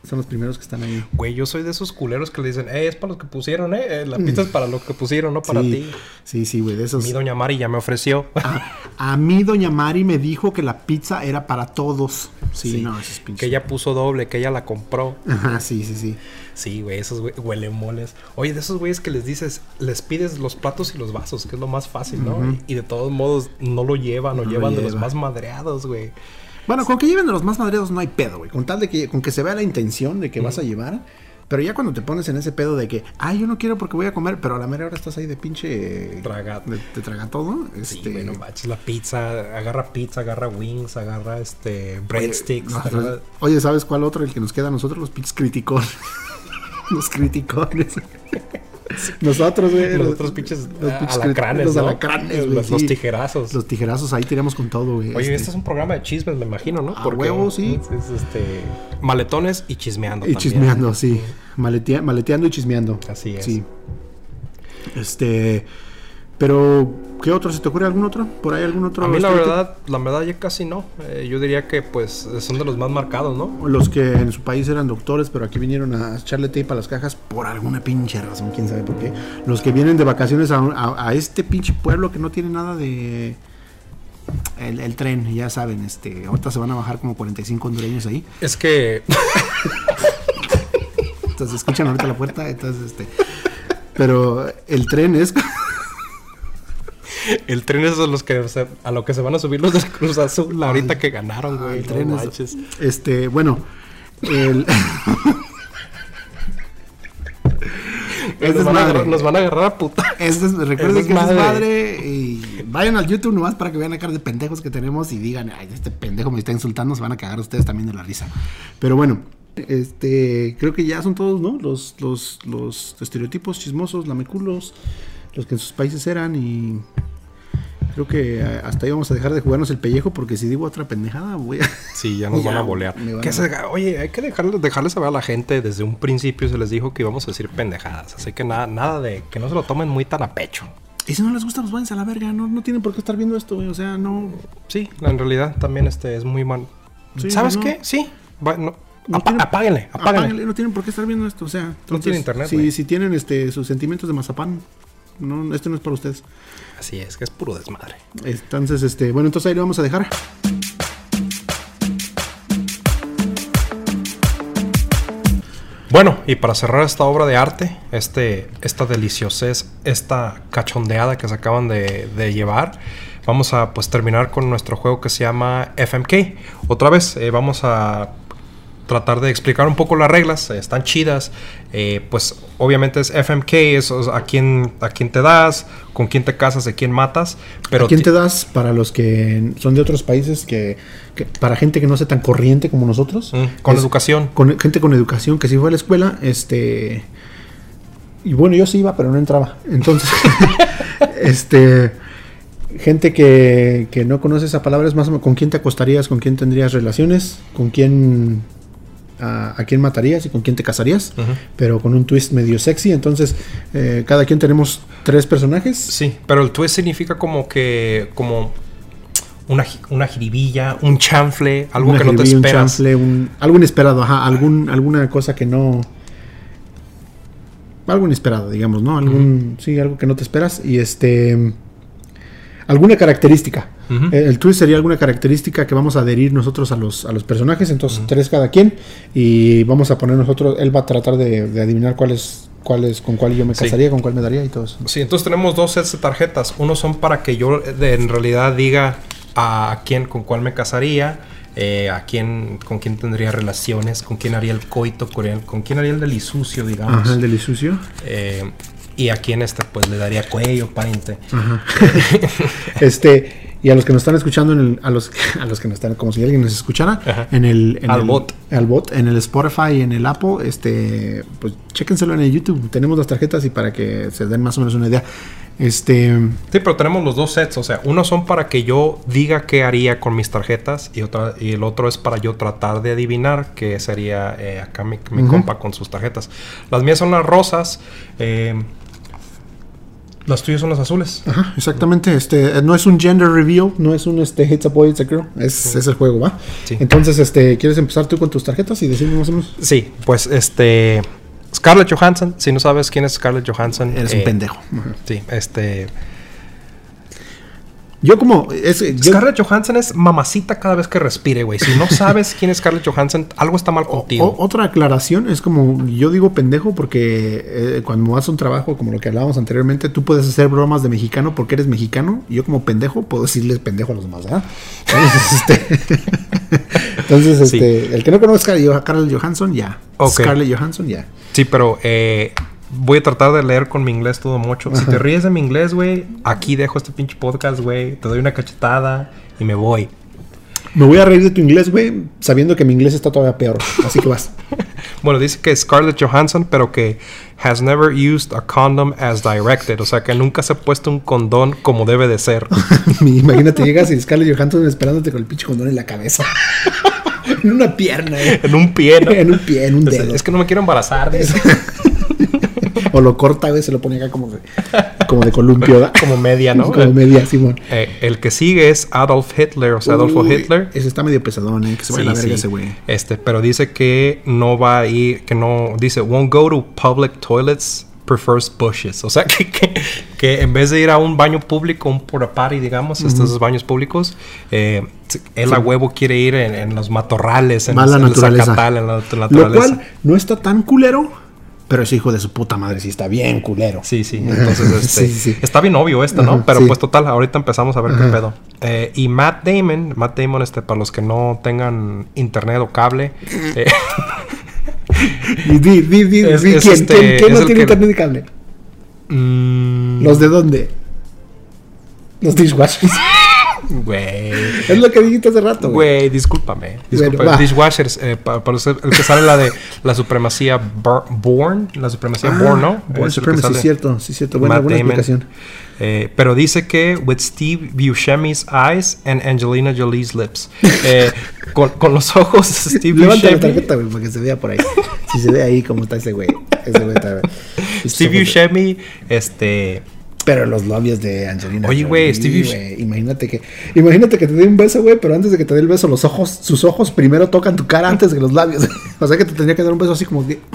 son los primeros que están ahí. Güey, yo soy de esos culeros que le dicen, eh, es para los que pusieron, eh. eh, La pizza es para los que pusieron, no para sí, ti. Sí, sí, güey, de esos. Mi doña Mari ya me ofreció. A, a mí, doña Mari me dijo que la pizza era para todos. Sí, Sí, no, ese es pinche. que ella puso doble, que ella la compró. Ajá, sí, sí, sí. Sí, güey, esos güey, huele moles. Oye, de esos güeyes que les dices, les pides los platos y los vasos, que es lo más fácil, ¿no? y, y de todos modos no lo llevan o No llevan de los más madreados, güey. Bueno, con que lleven de los más madreados no hay pedo, güey. Con tal de que, con que se vea la intención de que vas a llevar. Pero ya cuando te pones en ese pedo de que, ay, yo no quiero porque voy a comer, pero a la mera hora estás ahí de pinche. Traga. De traga todo. Sí, Este, güey, no manches, la pizza, agarra pizza, agarra wings, agarra este breadsticks. agarra- oye, ¿sabes cuál otro? El que nos queda a nosotros, los pinches criticones. [laughs] los criticones. Nosotros, güey. los otros pinches los ah, pinches alacranes, Los ¿no? alacranes, güey. Los, los sí. tijerazos. Los tijerazos, ahí tiramos con todo, güey. Oye, Este, este es un programa de chismes, me imagino, ¿no? A huevo, sí. Es, es, este, maletones y chismeando Y también. chismeando, sí. Maletea- maleteando y chismeando. Así es. Sí. Este. Pero, ¿qué otro? ¿Se te ocurre algún otro? ¿Por ahí algún otro? A mí la verdad, la verdad ya casi no. Eh, yo diría que pues son de los más marcados, ¿no? Los que en su país eran doctores, pero aquí vinieron a echarle tape a las cajas por alguna pinche razón, quién sabe por qué. Los que vienen de vacaciones a, a- a este pinche pueblo que no tiene nada de. El, el tren, ya saben, este, ahorita se van a bajar como 45 hondureños ahí. Es que [laughs] Entonces escuchan ahorita la puerta, entonces este. Pero el tren es. El tren es a los que se- a lo que se van a subir los del Cruz Azul ahorita que ganaron, güey. el no tren es- manches. Este, bueno. El. [laughs] Es Nos van, a desmadre. agarrar, nos van a agarrar a puta. Es des- recuerden Es que es desmadre y vayan al YouTube nomás para que vean la cara de pendejos que tenemos y digan, ay, este pendejo me está insultando, se van a cagar ustedes también de la risa. Pero bueno, este, creo que ya son todos, ¿no? Los, los, los estereotipos chismosos, lameculos, los que en sus países eran y creo que eh, hasta ahí vamos a dejar de jugarnos el pellejo porque si digo otra pendejada voy a... [laughs] Sí, ya nos [laughs] Ya, van a bolear. me van Que a- se- oye, hay que dejarles, dejarles saber a la gente desde un principio se les dijo que íbamos a decir pendejadas. Así que nada, nada de que no se lo tomen muy tan a pecho. Y si no les gusta, pues váyanse a la verga, no, no tienen por qué estar viendo esto, güey, o sea, no... Sí, en realidad también este es muy mal. Sí, ¿Sabes no. qué? Sí. Va- no. No Apa- tiene- apáguenle, apáguenle. Apáguenle, no tienen por qué estar viendo esto, o sea, entonces, tiene internet, Si, si tienen este sus sentimientos de mazapán, no, esto no es para ustedes. Así es, que es puro desmadre. Entonces, este, bueno, entonces ahí lo vamos a dejar. Bueno, y para cerrar esta obra de arte, este, esta deliciosez, esta cachondeada que se acaban de, de llevar, vamos a pues terminar con nuestro juego que se llama FMK. Otra vez, eh, vamos a tratar de explicar un poco las reglas, eh, están chidas. eh, pues obviamente es FMK, es a quién, a quién te das, con quién te casas, a quién matas. Pero ¿A quién te das para los que son de otros países que, que- para gente que no sea tan corriente como nosotros? Mm, con Es- educación. Con gente con educación que sí fue a la escuela, este y bueno, yo sí iba, pero no entraba. Entonces, [laughs] [laughs] este gente que, que no conoce esa palabra es más o menos con quién te acostarías, con quién tendrías relaciones, con quién a, a quién matarías y con quién te casarías, pero con un twist medio sexy. Entonces, eh, cada quien tenemos tres personajes. Sí, pero el twist significa como que, como una, una jiribilla, un chanfle, algo Una que no te jiribilla, un esperas. chanfle, un- algo inesperado, ajá, algún, alguna cosa que no. Algo inesperado, digamos, ¿no? Algún, Sí, algo que no te esperas. Y este. Alguna característica. Ujú. El, el twist sería alguna característica que vamos a adherir nosotros a los, a los personajes. Entonces, tres cada quien. Y vamos a poner nosotros. Él va a tratar de, de adivinar cuál es, cuál es, con cuál yo me Sí. casaría, con cuál me daría y todo eso. Sí, entonces tenemos dos sets de tarjetas. Uno son para que yo eh, de- en realidad diga a quién, con cuál me casaría, eh, a quién, con quién tendría relaciones, con quién haría el coito, con, el- con quién haría el delisucio, digamos. Ajá, el del sucio. Eh, y a quién este, pues le daría cuello, pariente. Ajá. [laughs] este, y a los que nos están escuchando, en el- a, los, a los que nos están, como si alguien nos escuchara, Ajá. en el. En Al el- bot. Al bot, en el Spotify y en el Apple, este, pues chéquenselo en el YouTube. Tenemos las tarjetas y para que se den más o menos una idea. Este. Sí, pero tenemos los dos sets, o sea, uno son para que yo diga qué haría con mis tarjetas y otra y el otro es para yo tratar de adivinar qué sería eh, acá mi, compa con sus tarjetas. Las mías son las rosas, eh, las tuyas son las azules. Ajá, exactamente. Este, no es un gender reveal, no es un este, it's a boy, it's a girl. Es, es el juego, ¿va? Sí. Entonces, este, ¿quieres empezar tú con tus tarjetas y decirme más o menos? Sí, pues este Scarlett Johansson, si no sabes quién es Scarlett Johansson, Eres eh, un pendejo. Ajá. Sí, este Yo como. Es, yo- Scarlett Johansson es mamacita cada vez que respire, güey. Si no sabes quién es Scarlett Johansson, algo está mal contigo. O- otra aclaración es como yo digo pendejo porque eh, cuando vas a un trabajo como lo que hablábamos anteriormente, tú puedes hacer bromas de mexicano porque eres mexicano yo como pendejo puedo decirles pendejo a los demás, ¿verdad? Entonces, [laughs] este, entonces, Sí. este, el que no conozca a Scarlett Johansson, ya. Ok. Scarlett Johansson, ya. Sí, pero eh, voy a tratar de leer con mi inglés todo mucho. Si te ríes de mi inglés, güey, aquí dejo este pinche podcast, güey. Te doy una cachetada y me voy. Me voy a reír de tu inglés, güey, sabiendo que mi inglés está todavía peor. Así que vas. [laughs] Bueno, dice que es Scarlett Johansson, pero que has never used a condom as directed. O sea, que nunca se ha puesto un condón como debe de ser. [laughs] Imagínate, llegas y Scarlett Johansson esperándote con el pinche condón en la cabeza. [laughs] en una pierna, eh. en un pie, ¿no? en un pie, en un Es, dedo. es que no me quiero embarazar. dice. [laughs] O lo corta, güey, se lo pone acá como de, como de columpio, ¿verdad? Como media, ¿no? Como media, Simón. Eh, el que sigue es Adolf Hitler, o sea, Adolfo Uy, Hitler. Ese está medio pesadón, ¿eh? Que se vaya a la Sí, verga sí. ese güey. Este, pero dice que no va a ir, que no, dice, won't go to public toilets, prefers bushes. O sea, [laughs] que, que, que en vez de ir a un baño público, un porta party, digamos, estos baños públicos, eh, él a huevo quiere ir en, en los matorrales, en, Va a la en naturaleza. zacatal, en la Lo naturaleza. cual no está tan culero, pero ese hijo de su puta madre sí está bien culero. Sí, sí. [laughs] Entonces, este, Sí, sí. está bien obvio esto, ¿no? Ajá, Pero sí. pues total, ahorita empezamos a ver qué pedo. Eh, y Matt Damon, Matt Damon, este, para los que no tengan internet o cable, [laughs] eh, Y di, di, di, [laughs] Es- es ¿quién, este- quién- quién es no tiene que- internet y cable? mm, ¿Los de dónde? Los dishwashers. Güey. es lo que dijiste hace rato, güey. Güey, discúlpame. Disculpa. Bueno. Dishwashers, eh, pa- para, usted- el que sale la de la supremacía Born, la supremacía Ah, Born, ¿no? El que Supremacy, sí, cierto, sí, cierto. Buena, Matt buena Damon. explicación. Eh, pero dice que with Steve Buscemi's eyes and Angelina Jolie's lips. [laughs] Eh, con, con los ojos Steve Levanta la Buscemi. tarjeta, güey, para que se vea por ahí. si se ve ahí cómo está ese güey. Ese güey está. [laughs] Steve Buscemi, este, Pero los labios de Angelina. Oye, güey, Stevie- Imagínate que, imagínate que te dé un beso, güey, pero antes de que te dé el beso, los ojos, sus ojos primero tocan tu cara antes que los labios. [laughs] o sea que te tendría que dar un beso así como que. [laughs]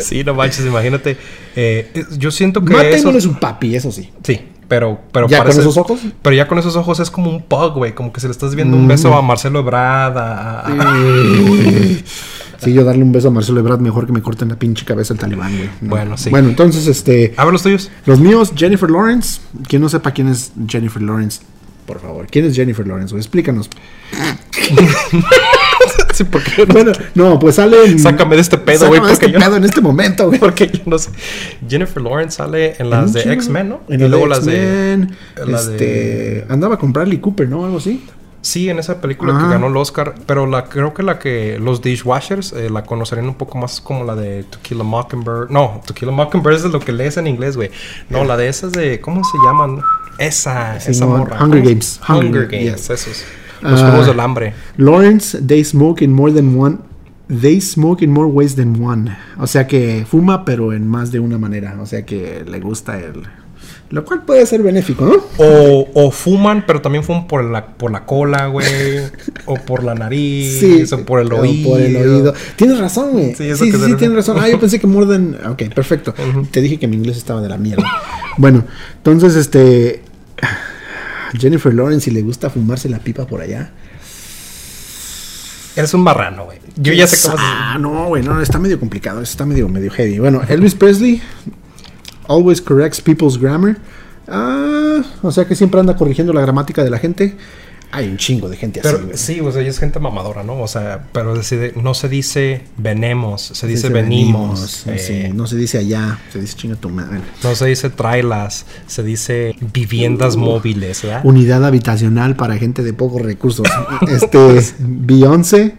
Sí, no manches, imagínate. Eh, yo siento que Mátenle eso... su papi, eso sí. Sí, pero, pero ¿Ya con esos ojos? Pero ya con esos ojos es como un pug, güey. Como que se le estás viendo un beso a Marcelo Ebrard, a- a- [laughs] Sí, yo darle un beso a Marcelo Ebrard mejor que me corten la pinche cabeza el talibán, güey. No. Bueno, sí. Bueno, entonces, este. A ver los tuyos. Los míos, Jennifer Lawrence. Quien no sepa quién es Jennifer Lawrence, por favor. ¿Quién es Jennifer Lawrence? güey? Explícanos. [laughs] sí, porque Bueno, no, pues sale en. Sácame de este pedo, güey, Sácame de este yo pedo en este momento, güey. Porque yo no sé. Jennifer Lawrence sale en las de. X-Men, ¿no? En y luego las de. La Este. de- Andaba con Bradley Cooper, ¿no? Algo así. Sí, en esa película Ajá. que ganó el Oscar. Pero la creo que la que. Los Dishwashers eh, la conocerían un poco más como la de To Kill a Mockingbird. No, To Kill a Mockingbird es de lo que lees en inglés, güey. No, la de esas de. ¿Cómo se llaman? Esa, esa morra. Hunger. Games. Hunger, Hunger, Games, esos. Los Ah. Juegos del Hambre. Lawrence, they smoke in more than one. They smoke in more ways than one. O sea que fuma, pero en más de una manera. O sea que le gusta el. Lo cual puede ser benéfico, ¿no? O, o fuman, pero también fuman por la, por la cola, güey. [laughs] o por la nariz. o por el o oído. por el oído. Tienes razón, güey. Sí, Sí, eso sí, que sí, se- tienes razón. Ah, yo pensé que more than... Ok, perfecto. Te dije que mi inglés estaba de la mierda. bueno, entonces, este... Jennifer Lawrence, si le gusta fumarse la pipa por allá. Eres un marrano, güey. Yo ya sé cómo. Ah, no, güey, no, está medio complicado. Está medio, medio heavy. Bueno, Elvis Presley always corrects people's grammar. Ah, o sea que siempre anda corrigiendo la gramática de la gente. Hay un chingo de gente Pero así, güey. sí, o sea, es gente mamadora, ¿no? O sea, pero decide- no se dice venemos, se dice, Dice venimos. eh, sí, no se dice allá, se dice chinga tu madre. No se dice trailas, se dice viviendas móviles, ¿verdad? Unidad habitacional para gente de pocos recursos. [laughs] Este, Beyoncé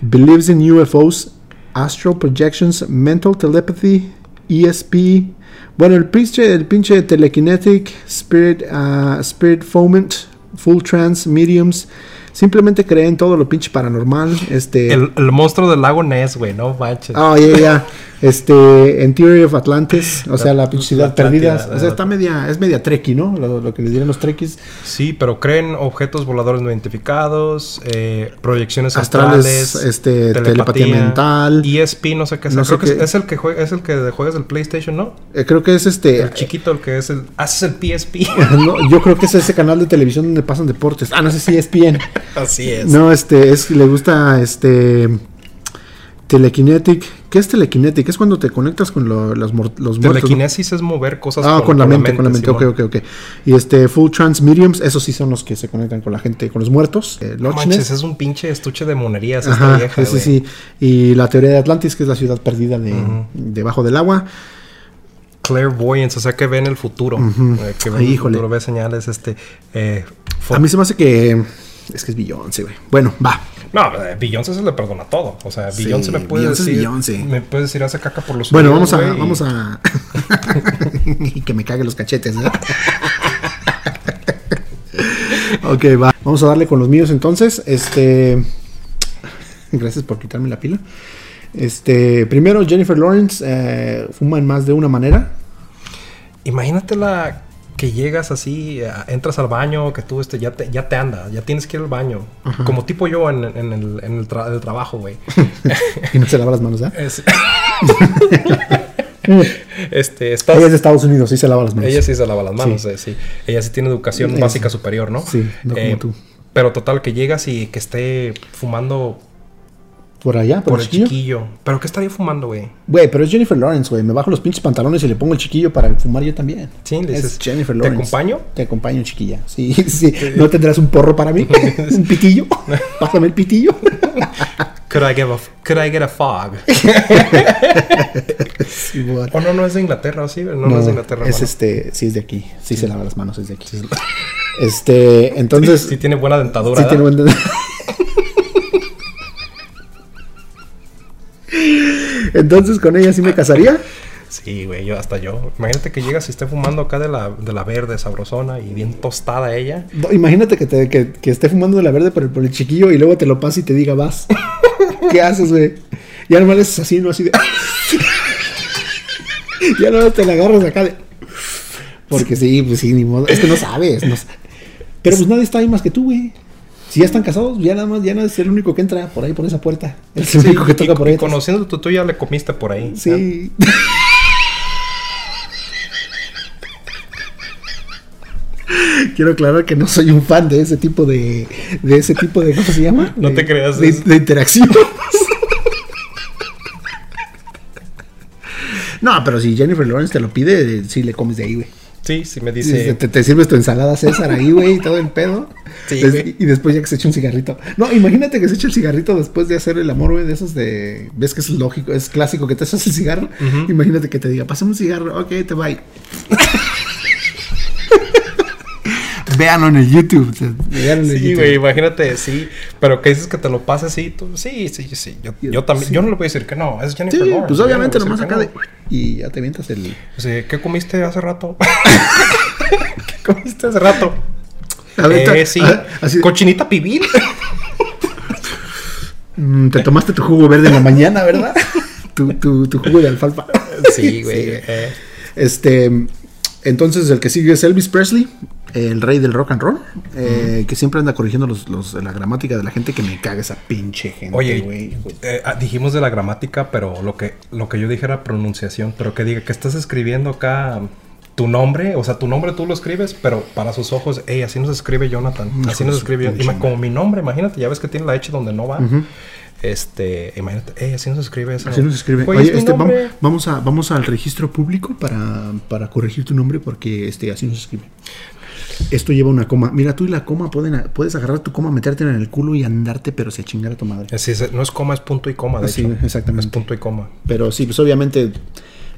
believes in UFOs, astral projections, mental telepathy, ESP. Bueno, el pinche, el pinche telekinetic, spirit, ah, spirit foment, full trance, mediums. Simplemente creen todo lo pinche paranormal. Este. El, el monstruo del lago Ness, güey, no manches. Oh, ya, ya. [laughs] Este, en Theory of Atlantis, o sea, la pinche ciudad la perdida. O la- sea, está media, es media treki, ¿no? Lo, lo que les dirían los trekkies. Sí, pero creen objetos voladores no identificados, eh, proyecciones Astrales, astrales, este, telepatía mental. ESP, no sé qué sea. No sé Creo que es el que juega, es el que juegas el PlayStation, ¿no? Eh, creo que es este. El chiquito, el que es el. Haces el PSP. [laughs] no, yo creo que es ese canal de televisión donde pasan deportes. Ah, no sé si es ESPN. [laughs] [laughs] Así es. No, este, es le gusta este telekinetic. ¿Qué es telekinetic? Es cuando te conectas con lo- los, los muertos. ¿no? Telequinesis es mover cosas Ah, con, la mente, con la mente, ok, Simón. ok, ok. Y este, full trans mediums, esos sí son los que se conectan con la gente, con los muertos. Eh, No manches, es un pinche estuche de monerías esta vieja, sí, sí, sí. Y la teoría de Atlantis, que es la ciudad perdida de, debajo del agua. Clairvoyance, o sea que ven el futuro. eh, que ven el Híjole. futuro, ve señales, este... eh, A mí se me hace que es que es Beyoncé, güey. Bueno, va. No, eh, Beyoncé se le perdona todo. O sea, Sí, Beyoncé me puede Beyoncé decir... Beyoncé. Me puede decir, hace caca por los Bueno, oídos, vamos a, vamos a. [laughs] y que me cague los cachetes, ¿no? [laughs] ok, va. Vamos a darle con los míos entonces. Este. Gracias por quitarme la pila. Este. Primero, Jennifer Lawrence eh, fuma en más de una manera. Imagínatela que llegas así, eh, entras al baño, que tú este, ya, te, ya te anda, ya tienes que ir al baño. Como tipo yo en, en el, en el, tra- el trabajo, güey. [laughs] Y no se lava las manos, ¿eh? Es- [laughs] este, estás... Ella es de Estados Unidos, sí se lava las manos. Ella sí se lava las manos, Sí. eh, sí. Ella sí tiene educación Eso. básica superior, ¿no? Sí, no como Eh, tú. Pero total, que llegas y que esté fumando Por allá, por, por el chiquillo. chiquillo. ¿Pero qué estaría fumando, güey? Güey, pero es Jennifer Lawrence, güey. Me bajo los pinches pantalones y le pongo el chiquillo para fumar yo también. Sí, le es Jennifer ¿te Lawrence. acompaño? Te acompaño, chiquilla. Sí, [laughs] sí. ¿No tendrás un porro para mí? [laughs] [laughs] ¿Un pitillo? Pásame el pitillo. Could I, give a, could I get a fog? Sí, bueno. o no, no es de Inglaterra, ¿o sí? No, no, es de Inglaterra. es este, sí es de aquí. Sí se lava las manos, es de aquí. Este, entonces. Sí, tiene buena dentadura. sí tiene ¿verdad? buen- Entonces con ella sí me casaría. Sí, güey, yo hasta yo. Imagínate que llegas y esté fumando acá de la, de la verde sabrosona y bien tostada ella. No, imagínate que, te, que, que esté fumando de la verde por el, por el chiquillo y luego te lo pasa y te diga vas. [laughs] ¿Qué haces, güey? Y además es así, no así de. [laughs] ya no te la agarras acá de. Porque sí, pues sí, ni modo. Es que no sabes. no Pero pues nadie está ahí más que tú, güey. Si ya están casados, ya nada más, ya no es el único que entra por ahí, por esa puerta. Es el único que y, toca por y ahí. conociendo tú, tú ya le comiste por ahí. Sí. [laughs] Quiero aclarar que no soy un fan de ese tipo de. de ese tipo de. ¿Cómo se llama? No De- te creas, De, de interacción. [laughs] no, pero si Jennifer Lawrence te lo pide, sí le comes de ahí, güey. Sí, sí me dice. Te, te sirves tu ensalada César ahí, güey, y todo el pedo. [laughs] Sí, Des- y después ya que se echa un cigarrito. No, imagínate que se echa el cigarrito después de hacer el amor, güey, de esos de... ¿Ves que es lógico, es clásico que te haces el cigarro? Imagínate que te diga, pásame un cigarro, ok, te bye. [laughs] Véanlo en el YouTube. véanlo en el Sí, güey, imagínate, sí. Pero que dices que te lo pases así, tú, sí, sí, sí. Yo, yo también, Sí. yo no le voy a decir que no, es Jennifer Sí, Lawrence. pues obviamente nomás acá de... Y ya te mientas el... O sea, ¿qué comiste hace rato? [laughs] ¿Qué comiste hace rato? A ver, Eh, sí. ah, así Cochinita pibil. Mm, te tomaste tu jugo verde en la mañana, ¿verdad? [laughs] tu, tu, tu jugo de alfalfa. Sí, güey. [laughs] eh. Este, entonces el que sigue es Elvis Presley, el rey del rock and roll, eh, que siempre anda corrigiendo los, los- la gramática de la gente que me caga esa pinche gente, Oye, güey. eh, ah, dijimos de la gramática, pero lo que, lo que yo dije era pronunciación. Pero que diga que estás escribiendo acá tu nombre, o sea, tu nombre tú lo escribes, pero para sus ojos, hey, así no se escribe Jonathan, así Hijo no de se su escribe. como mi nombre, imagínate, ya ves que tiene la H donde no va. Este, imagínate, hey, así no se escribe eso. Así no se escribe. Oye, este, vam- nombre. vamos, a, vamos al registro público para, para corregir tu nombre porque este, así no se escribe. Esto lleva una coma. Mira, tú y la coma pueden, a- puedes agarrar tu coma, meterte en el culo y andarte, pero se chingar a tu madre. Así es, no es coma, es punto y coma, de Sí, hecho. exactamente. Es punto y coma. Pero sí, pues obviamente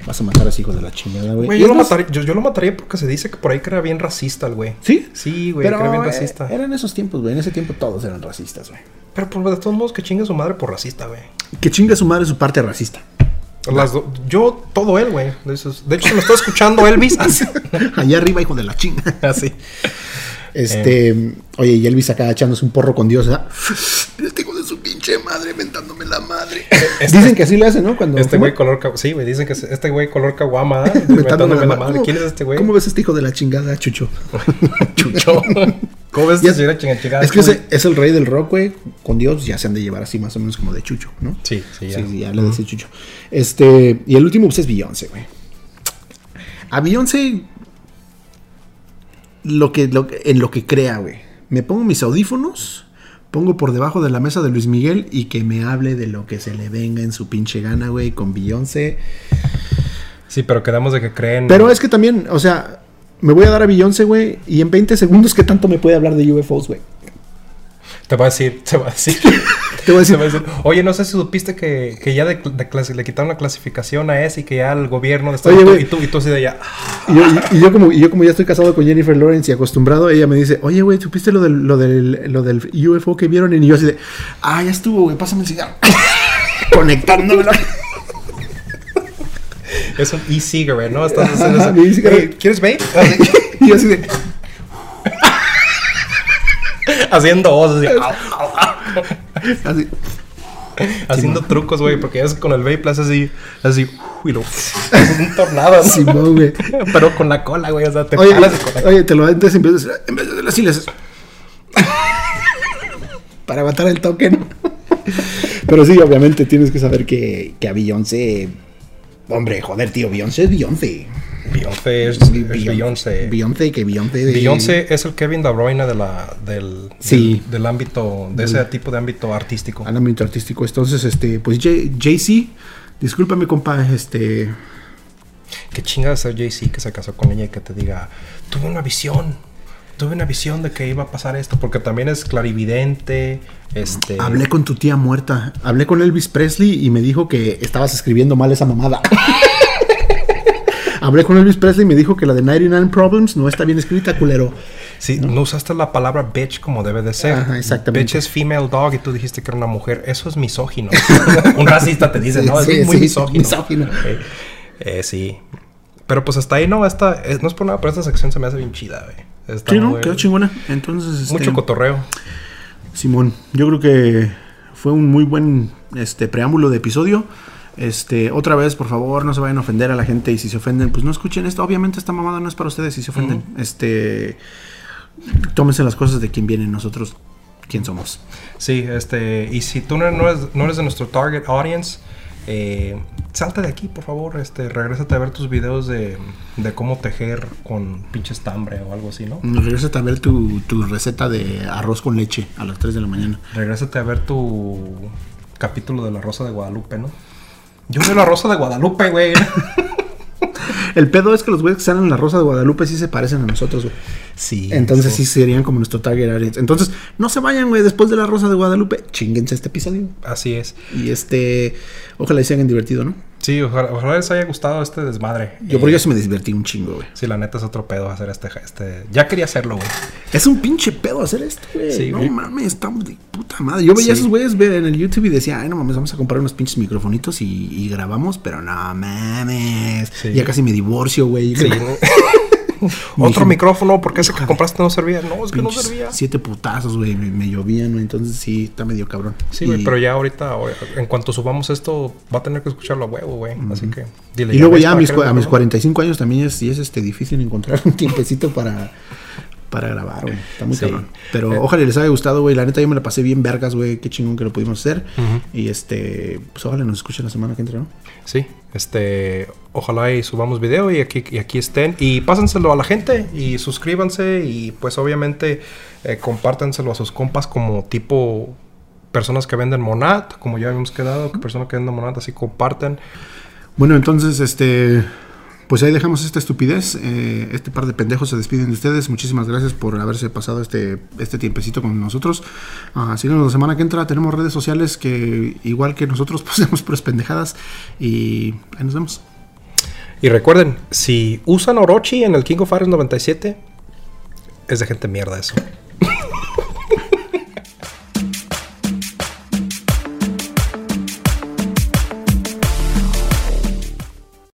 vas a matar a ese hijo de la chingada, güey. Yo yo, yo lo mataría porque se dice que por ahí que era bien racista el güey. ¿Sí? Sí, güey, Pero que era bien eh, racista. eran esos tiempos, güey. En ese tiempo todos eran racistas, güey. Pero por de todos modos que chingue su madre por racista, güey. Que chinga su madre su parte racista. Las do- yo, todo él, güey. De, hecho, se lo estoy escuchando Elvis. Así. [laughs] Allá arriba, hijo de la chinga. Así. Este, oye, y Elvis acá echándose un porro con Dios, ¿verdad? [laughs] Este hijo de su pinche madre mentándome la madre. Este- Dicen que así le hace, ¿no? Cuando Este güey color... Sí, güey, dicen que es- este güey color caguama, ¿eh? [laughs] Mentándome Inventándome la ma- madre. ¿Cómo- ¿Quién es este güey? ¿Cómo ves este hijo de la chingada, Chucho? [laughs] Chucho. ¿Cómo ves este señora chinga chingada? es que ese es el rey del rock, güey. Con Dios ya se han de llevar así más o menos como de Chucho, ¿no? Sí, sí, ya. Sí, sí, ya le decía Chucho. Este, y el último pues, es Beyoncé, güey. A Beyoncé, lo que, lo que- en lo que crea, güey. Me pongo mis audífonos, pongo por debajo de la mesa de Luis Miguel y que me hable de lo que se le venga en su pinche gana, güey, con Beyoncé. Sí, pero quedamos de que creen... Pero es que también, o sea, me voy a dar a Beyoncé, güey, y en 20 segundos, ¿qué tanto me puede hablar de UFOs, güey? Te va a decir, te va a decir... [laughs] Te voy a decir, te va a decir, Oye, no sé si supiste que, que ya de, de clasi- le quitaron la clasificación a ese y que ya el gobierno de Estados Unidos... Y tú, y tú así de allá... Y yo, y- y yo como, y yo como ya estoy casado con Jennifer Lawrence y acostumbrado, ella me dice, oye, güey, ¿supiste lo del, lo, del, lo del UFO que vieron? Y yo así de, ah, ya estuvo, güey, pásame el cigarro. [laughs] Conectándomelo. Es un e-cigarette, ¿no? Estás haciendo Ajá, eso. [laughs] ¿Quieres vape? y yo así de, Haciendo voz [laughs] así. Haciendo trucos, güey, porque es con el vape le haces así, así, y lo, es [laughs] un tornado, ¿no? Güey. pero con la cola, güey, o sea, te Oye, paras y con la oye, te lo vez de hacer- en vez de le haces. [laughs] Para matar el toque, ¿no? Pero sí, obviamente tienes que saber que, que a Beyoncé. Hombre, joder, tío, Beyoncé es Beyoncé. Beyoncé es, es Beyoncé. Beyoncé, que Beyoncé. de- Beyoncé es el Kevin De Bruyne de la, del, Sí. del, del ámbito, de ese tipo de ámbito artístico. al ámbito artístico. Entonces, este, pues Jay- Jay-Z, discúlpame, compa, este. Qué chinga de ser Jay-Z que se casó con ella y que te diga, tuve una visión, tuve una visión de que iba a pasar esto, porque también es clarividente, este... Hablé con tu tía muerta. Hablé con Elvis Presley y me dijo que estabas escribiendo mal esa mamada. [laughs] Hablé con Elvis Presley y me dijo que la de 99 Problems no está bien escrita, culero. Sí, no. usaste la palabra bitch como debe de ser. Ajá, exactamente. Bitch es female dog y tú dijiste que era una mujer. Eso es misógino. [laughs] Un racista te dice, Sí, ¿no? sí, es muy sí, misógino. misógino. Eh, eh, sí. Pero pues hasta ahí no, esta, eh, no es por nada, pero esta sección se me hace bien chida, güey. Está Sí, ¿no? muy- Quedó chingona. Entonces, este, Mucho cotorreo. Simón, yo creo que fue un muy buen este preámbulo de episodio. Este, otra vez, por favor, no se vayan a ofender a la gente y si se ofenden, pues no escuchen esto. Obviamente esta mamada no es para ustedes si se ofenden. Este, tómense las cosas de quien vienen, nosotros, quién somos. Sí, este, y si tú no eres, no eres de nuestro target audience, eh, salte de aquí, por favor. Este, regrésate a ver tus videos de, de cómo tejer con pinche estambre o algo así, ¿no? Regrésate a ver tu, tu receta de arroz con leche a las 3 de la mañana. Regrésate a ver tu capítulo de la Rosa de Guadalupe, ¿no? Yo veo la Rosa de Guadalupe, güey. [laughs] El pedo es que los güeyes que salen en la Rosa de Guadalupe sí se parecen a nosotros, güey. Sí. Entonces sí serían como nuestro target audience. Entonces, no se vayan, güey, después de la Rosa de Guadalupe, chinguense este episodio. Así es. Y este, ojalá y se hagan divertido, ¿no? Sí, ojalá, ojalá les haya gustado este desmadre. Yo Eh, porque yo sí me divertí un chingo, güey. Sí, la neta es otro pedo hacer este, este... Ya quería hacerlo, güey. Es un pinche pedo hacer esto, güey. Sí, no güey. mames, estamos de puta madre. Yo veía a esos güeyes en el YouTube y decía, ay, no mames, vamos a comprar unos pinches microfonitos y, y grabamos, pero no mames. Sí. Ya casi me divorcio, güey. Sí. [laughs] Otro micrófono, porque ese que compraste no servía. No, es que no servía. Siete putazos, güey, me, me llovían, güey. Entonces sí, está medio cabrón. Sí, güey, pero ya ahorita, en cuanto subamos esto, va a tener que escucharlo a huevo, güey. Así que, dile. Y luego ya a mis, a mis grabamos? 45 años también es, es este, difícil encontrar un tiempecito para, para grabar, güey. Está muy Sí. cabrón. Pero Eh. ojalá les haya gustado, güey. La neta yo me la pasé bien vergas, güey. Qué chingón que lo pudimos hacer. Y este, pues ojalá nos escuchen la semana que entra, ¿no? Sí, este, ojalá y subamos video y aquí, y aquí estén. Y pásenselo a la gente y suscríbanse y pues obviamente eh, compártanselo a sus compas como tipo personas que venden Monat, como ya habíamos quedado, que personas que venden Monat así comparten. Bueno, entonces, este, pues ahí dejamos esta estupidez. Eh, este par de pendejos se despiden de ustedes. Muchísimas gracias por haberse pasado este, este tiempecito con nosotros. Síganos la semana que entra. Tenemos redes sociales que, igual que nosotros, [laughs] hacemos puras pendejadas. Y ahí nos vemos. Y recuerden, si usan Orochi en el King of Fighters 97, es de gente mierda eso.